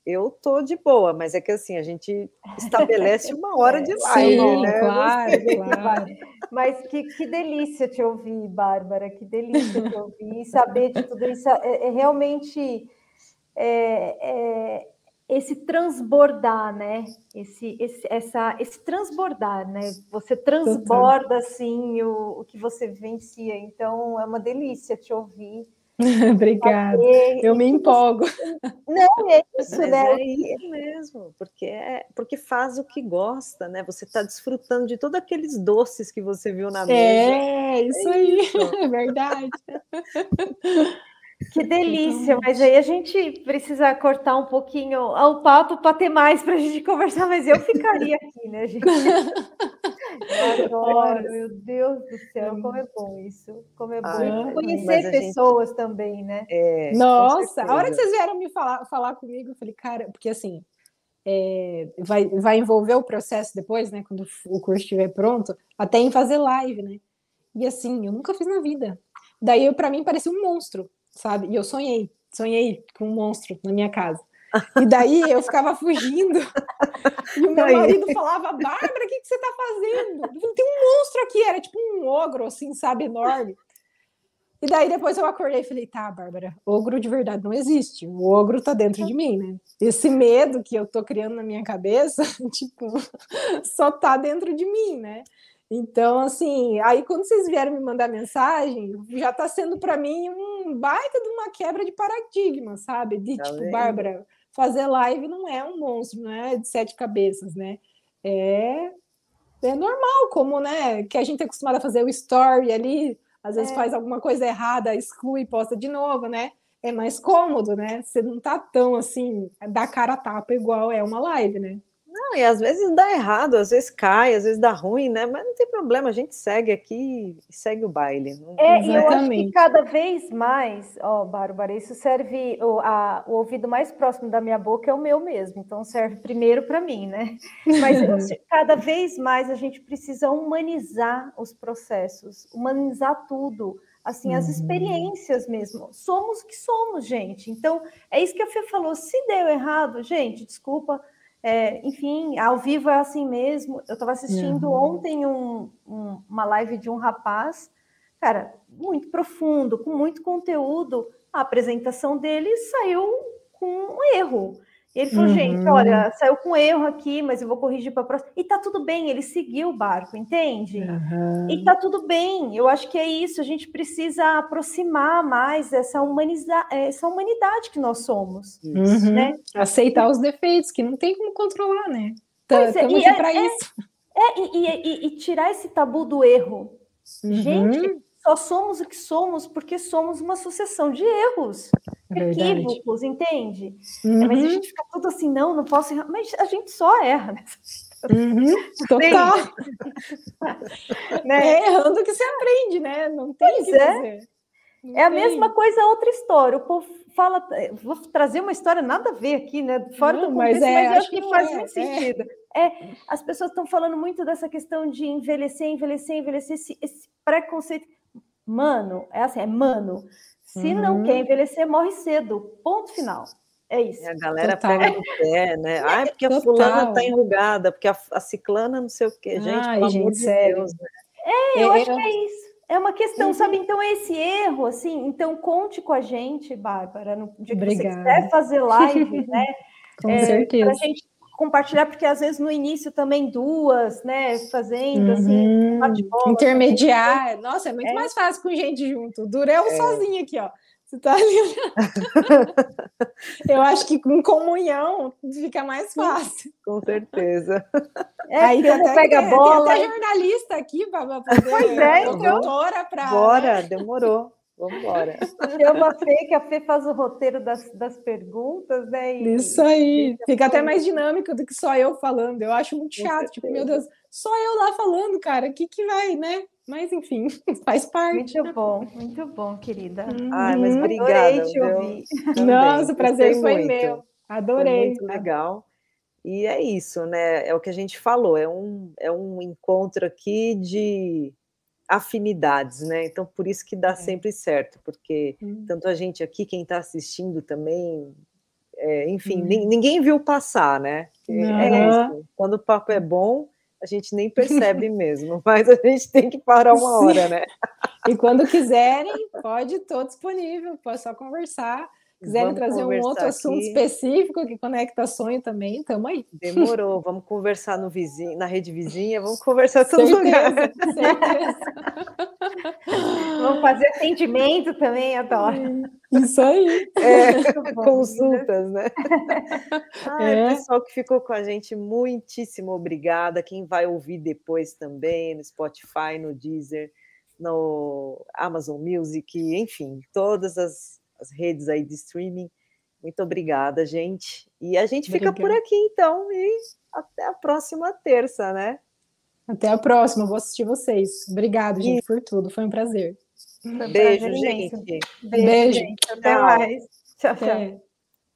eu tô de boa, mas é que assim, a gente estabelece uma hora de live,
Sim, né? Claro, claro.
Mas que, que delícia te ouvir, Bárbara, que delícia te ouvir e saber de tudo isso. É, é realmente. É, é, esse transbordar, né? Esse, esse, essa, esse transbordar, né? Você transborda assim o, o que você vivencia. Então é uma delícia te ouvir.
Obrigada. Eu me empolgo.
Não, é isso, Mas né?
É isso mesmo, porque, é, porque faz o que gosta, né? Você está desfrutando de todos aqueles doces que você viu na mesa.
É, isso é aí, isso. é verdade.
Que delícia, mas aí a gente precisa cortar um pouquinho o papo para ter mais para a gente conversar, mas eu ficaria aqui, né, gente? Eu adoro, meu Deus do céu, como é bom isso, como é bom. Ah, Conhecer pessoas gente... também, né?
É, Nossa, a hora que vocês vieram me falar, falar comigo, eu falei, cara, porque assim, é, vai, vai envolver o processo depois, né, quando o curso estiver pronto, até em fazer live, né? E assim, eu nunca fiz na vida. Daí, para mim, parecia um monstro sabe? E eu sonhei, sonhei com um monstro na minha casa. E daí eu ficava fugindo. E o meu marido falava: Bárbara, o que, que você tá fazendo? Tem um monstro aqui, era tipo um ogro, assim, sabe, enorme. E daí depois eu acordei e falei: tá, Bárbara, ogro de verdade não existe. O ogro tá dentro de mim, né? Esse medo que eu tô criando na minha cabeça, tipo, só tá dentro de mim, né? Então, assim, aí quando vocês vieram me mandar mensagem, já está sendo para mim um baita de uma quebra de paradigma, sabe? De tá tipo? Bárbara, fazer live não é um monstro, não é de sete cabeças, né? É, é normal, como, né, que a gente é acostumado a fazer o story ali, às vezes é. faz alguma coisa errada, exclui e posta de novo, né? É mais cômodo, né? Você não tá tão assim, da cara a tapa igual é uma live, né?
Não, e às vezes dá errado, às vezes cai, às vezes dá ruim, né? Mas não tem problema, a gente segue aqui e segue o baile.
É, e eu acho que cada vez mais, ó, Bárbara, isso serve, o, a, o ouvido mais próximo da minha boca é o meu mesmo, então serve primeiro para mim, né? Mas cada vez mais a gente precisa humanizar os processos, humanizar tudo assim, as uhum. experiências mesmo. Somos o que somos, gente. Então, é isso que a Fê falou. Se deu errado, gente, desculpa, é, enfim, ao vivo é assim mesmo. Eu estava assistindo uhum. ontem um, um, uma live de um rapaz, cara, muito profundo, com muito conteúdo. A apresentação dele saiu com um erro. E ele falou, uhum. gente, olha, saiu com erro aqui, mas eu vou corrigir para a próxima. E tá tudo bem, ele seguiu o barco, entende? Uhum. E tá tudo bem. Eu acho que é isso, a gente precisa aproximar mais essa, humaniza essa humanidade que nós somos.
Uhum. Né? Aceitar os defeitos, que não tem como controlar, né? Estamos é, aqui para é, isso.
É, e, e, e, tirar esse tabu do erro. Gente, uhum. só somos o que somos porque somos uma sucessão de erros. Verdade. equívocos, entende? Uhum. Mas a gente fica tudo assim, não, não posso errar. Mas a gente só erra nessa
Uhum, total. né? É errando que se aprende, né? Não tem pois é.
Não é a mesma coisa, outra história. O povo fala, vou trazer uma história nada a ver aqui, né? Fora não, do contexto, mas, é, mas eu acho que, que faz é, muito é. sentido. É, as pessoas estão falando muito dessa questão de envelhecer, envelhecer, envelhecer, esse, esse preconceito. Mano, é assim, é mano. Se uhum. não quer envelhecer, morre cedo. Ponto final. É isso.
E a galera Total. pega no pé, né? Ah, porque a fulana tá enrugada, porque a, a ciclana não sei o quê. Gente, Ai, pelo gente, amor de sério. Deus. Né?
É, eu, eu acho que é isso. É uma questão, uhum. sabe? Então, esse erro, assim, então conte com a gente, Bárbara, no dia que você quiser fazer live, né?
com é, certeza. Para
a gente compartilhar, porque às vezes no início também duas, né? Fazendo assim,
uhum. assim, intermediar. Nossa, é muito é. mais fácil com gente junto. Dureu é. sozinho aqui, ó. Você tá ali. Eu acho que com comunhão fica mais fácil.
Com certeza.
É, Aí até, pega a bola.
Tem até jornalista aqui para poder. Pois
é, então. Pra,
Bora, né? demorou. Vamos embora.
Chama a Fê, que a Fê faz o roteiro das, das perguntas, né?
E, Isso aí. Fica até mais dinâmico do que só eu falando. Eu acho muito chato. Tipo, meu Deus, só eu lá falando, cara. O que, que vai, né? Mas, enfim, faz parte.
Muito bom, muito bom, querida.
Uhum. Ai, mas obrigada. Adorei te ouvir.
Nossa, o prazer foi muito. meu. Adorei.
Foi muito legal. E é isso, né? É o que a gente falou, é um, é um encontro aqui de afinidades, né? Então, por isso que dá é. sempre certo, porque hum. tanto a gente aqui, quem está assistindo também, é, enfim, hum. ninguém viu passar, né? É Quando o papo é bom, a gente nem percebe mesmo, mas a gente tem que parar uma hora, né?
e quando quiserem, pode, estou disponível, pode só conversar quiserem trazer um outro assunto aqui. específico que conecta sonho também, estamos aí.
Demorou, vamos conversar no vizinho, na rede vizinha, vamos conversar todo lugar.
Vamos fazer atendimento também, adoro.
Isso aí.
É, consultas, né? Ai, é. Pessoal que ficou com a gente, muitíssimo obrigada. Quem vai ouvir depois também, no Spotify, no Deezer, no Amazon Music, enfim, todas as as redes aí de streaming. Muito obrigada, gente. E a gente fica por aqui, então, e até a próxima terça, né?
Até a próxima, vou assistir vocês. Obrigada, gente, e... por tudo. Foi um prazer.
Beijo, gente.
Beijo. Beijo. Gente.
Até mais. Tchau, tchau.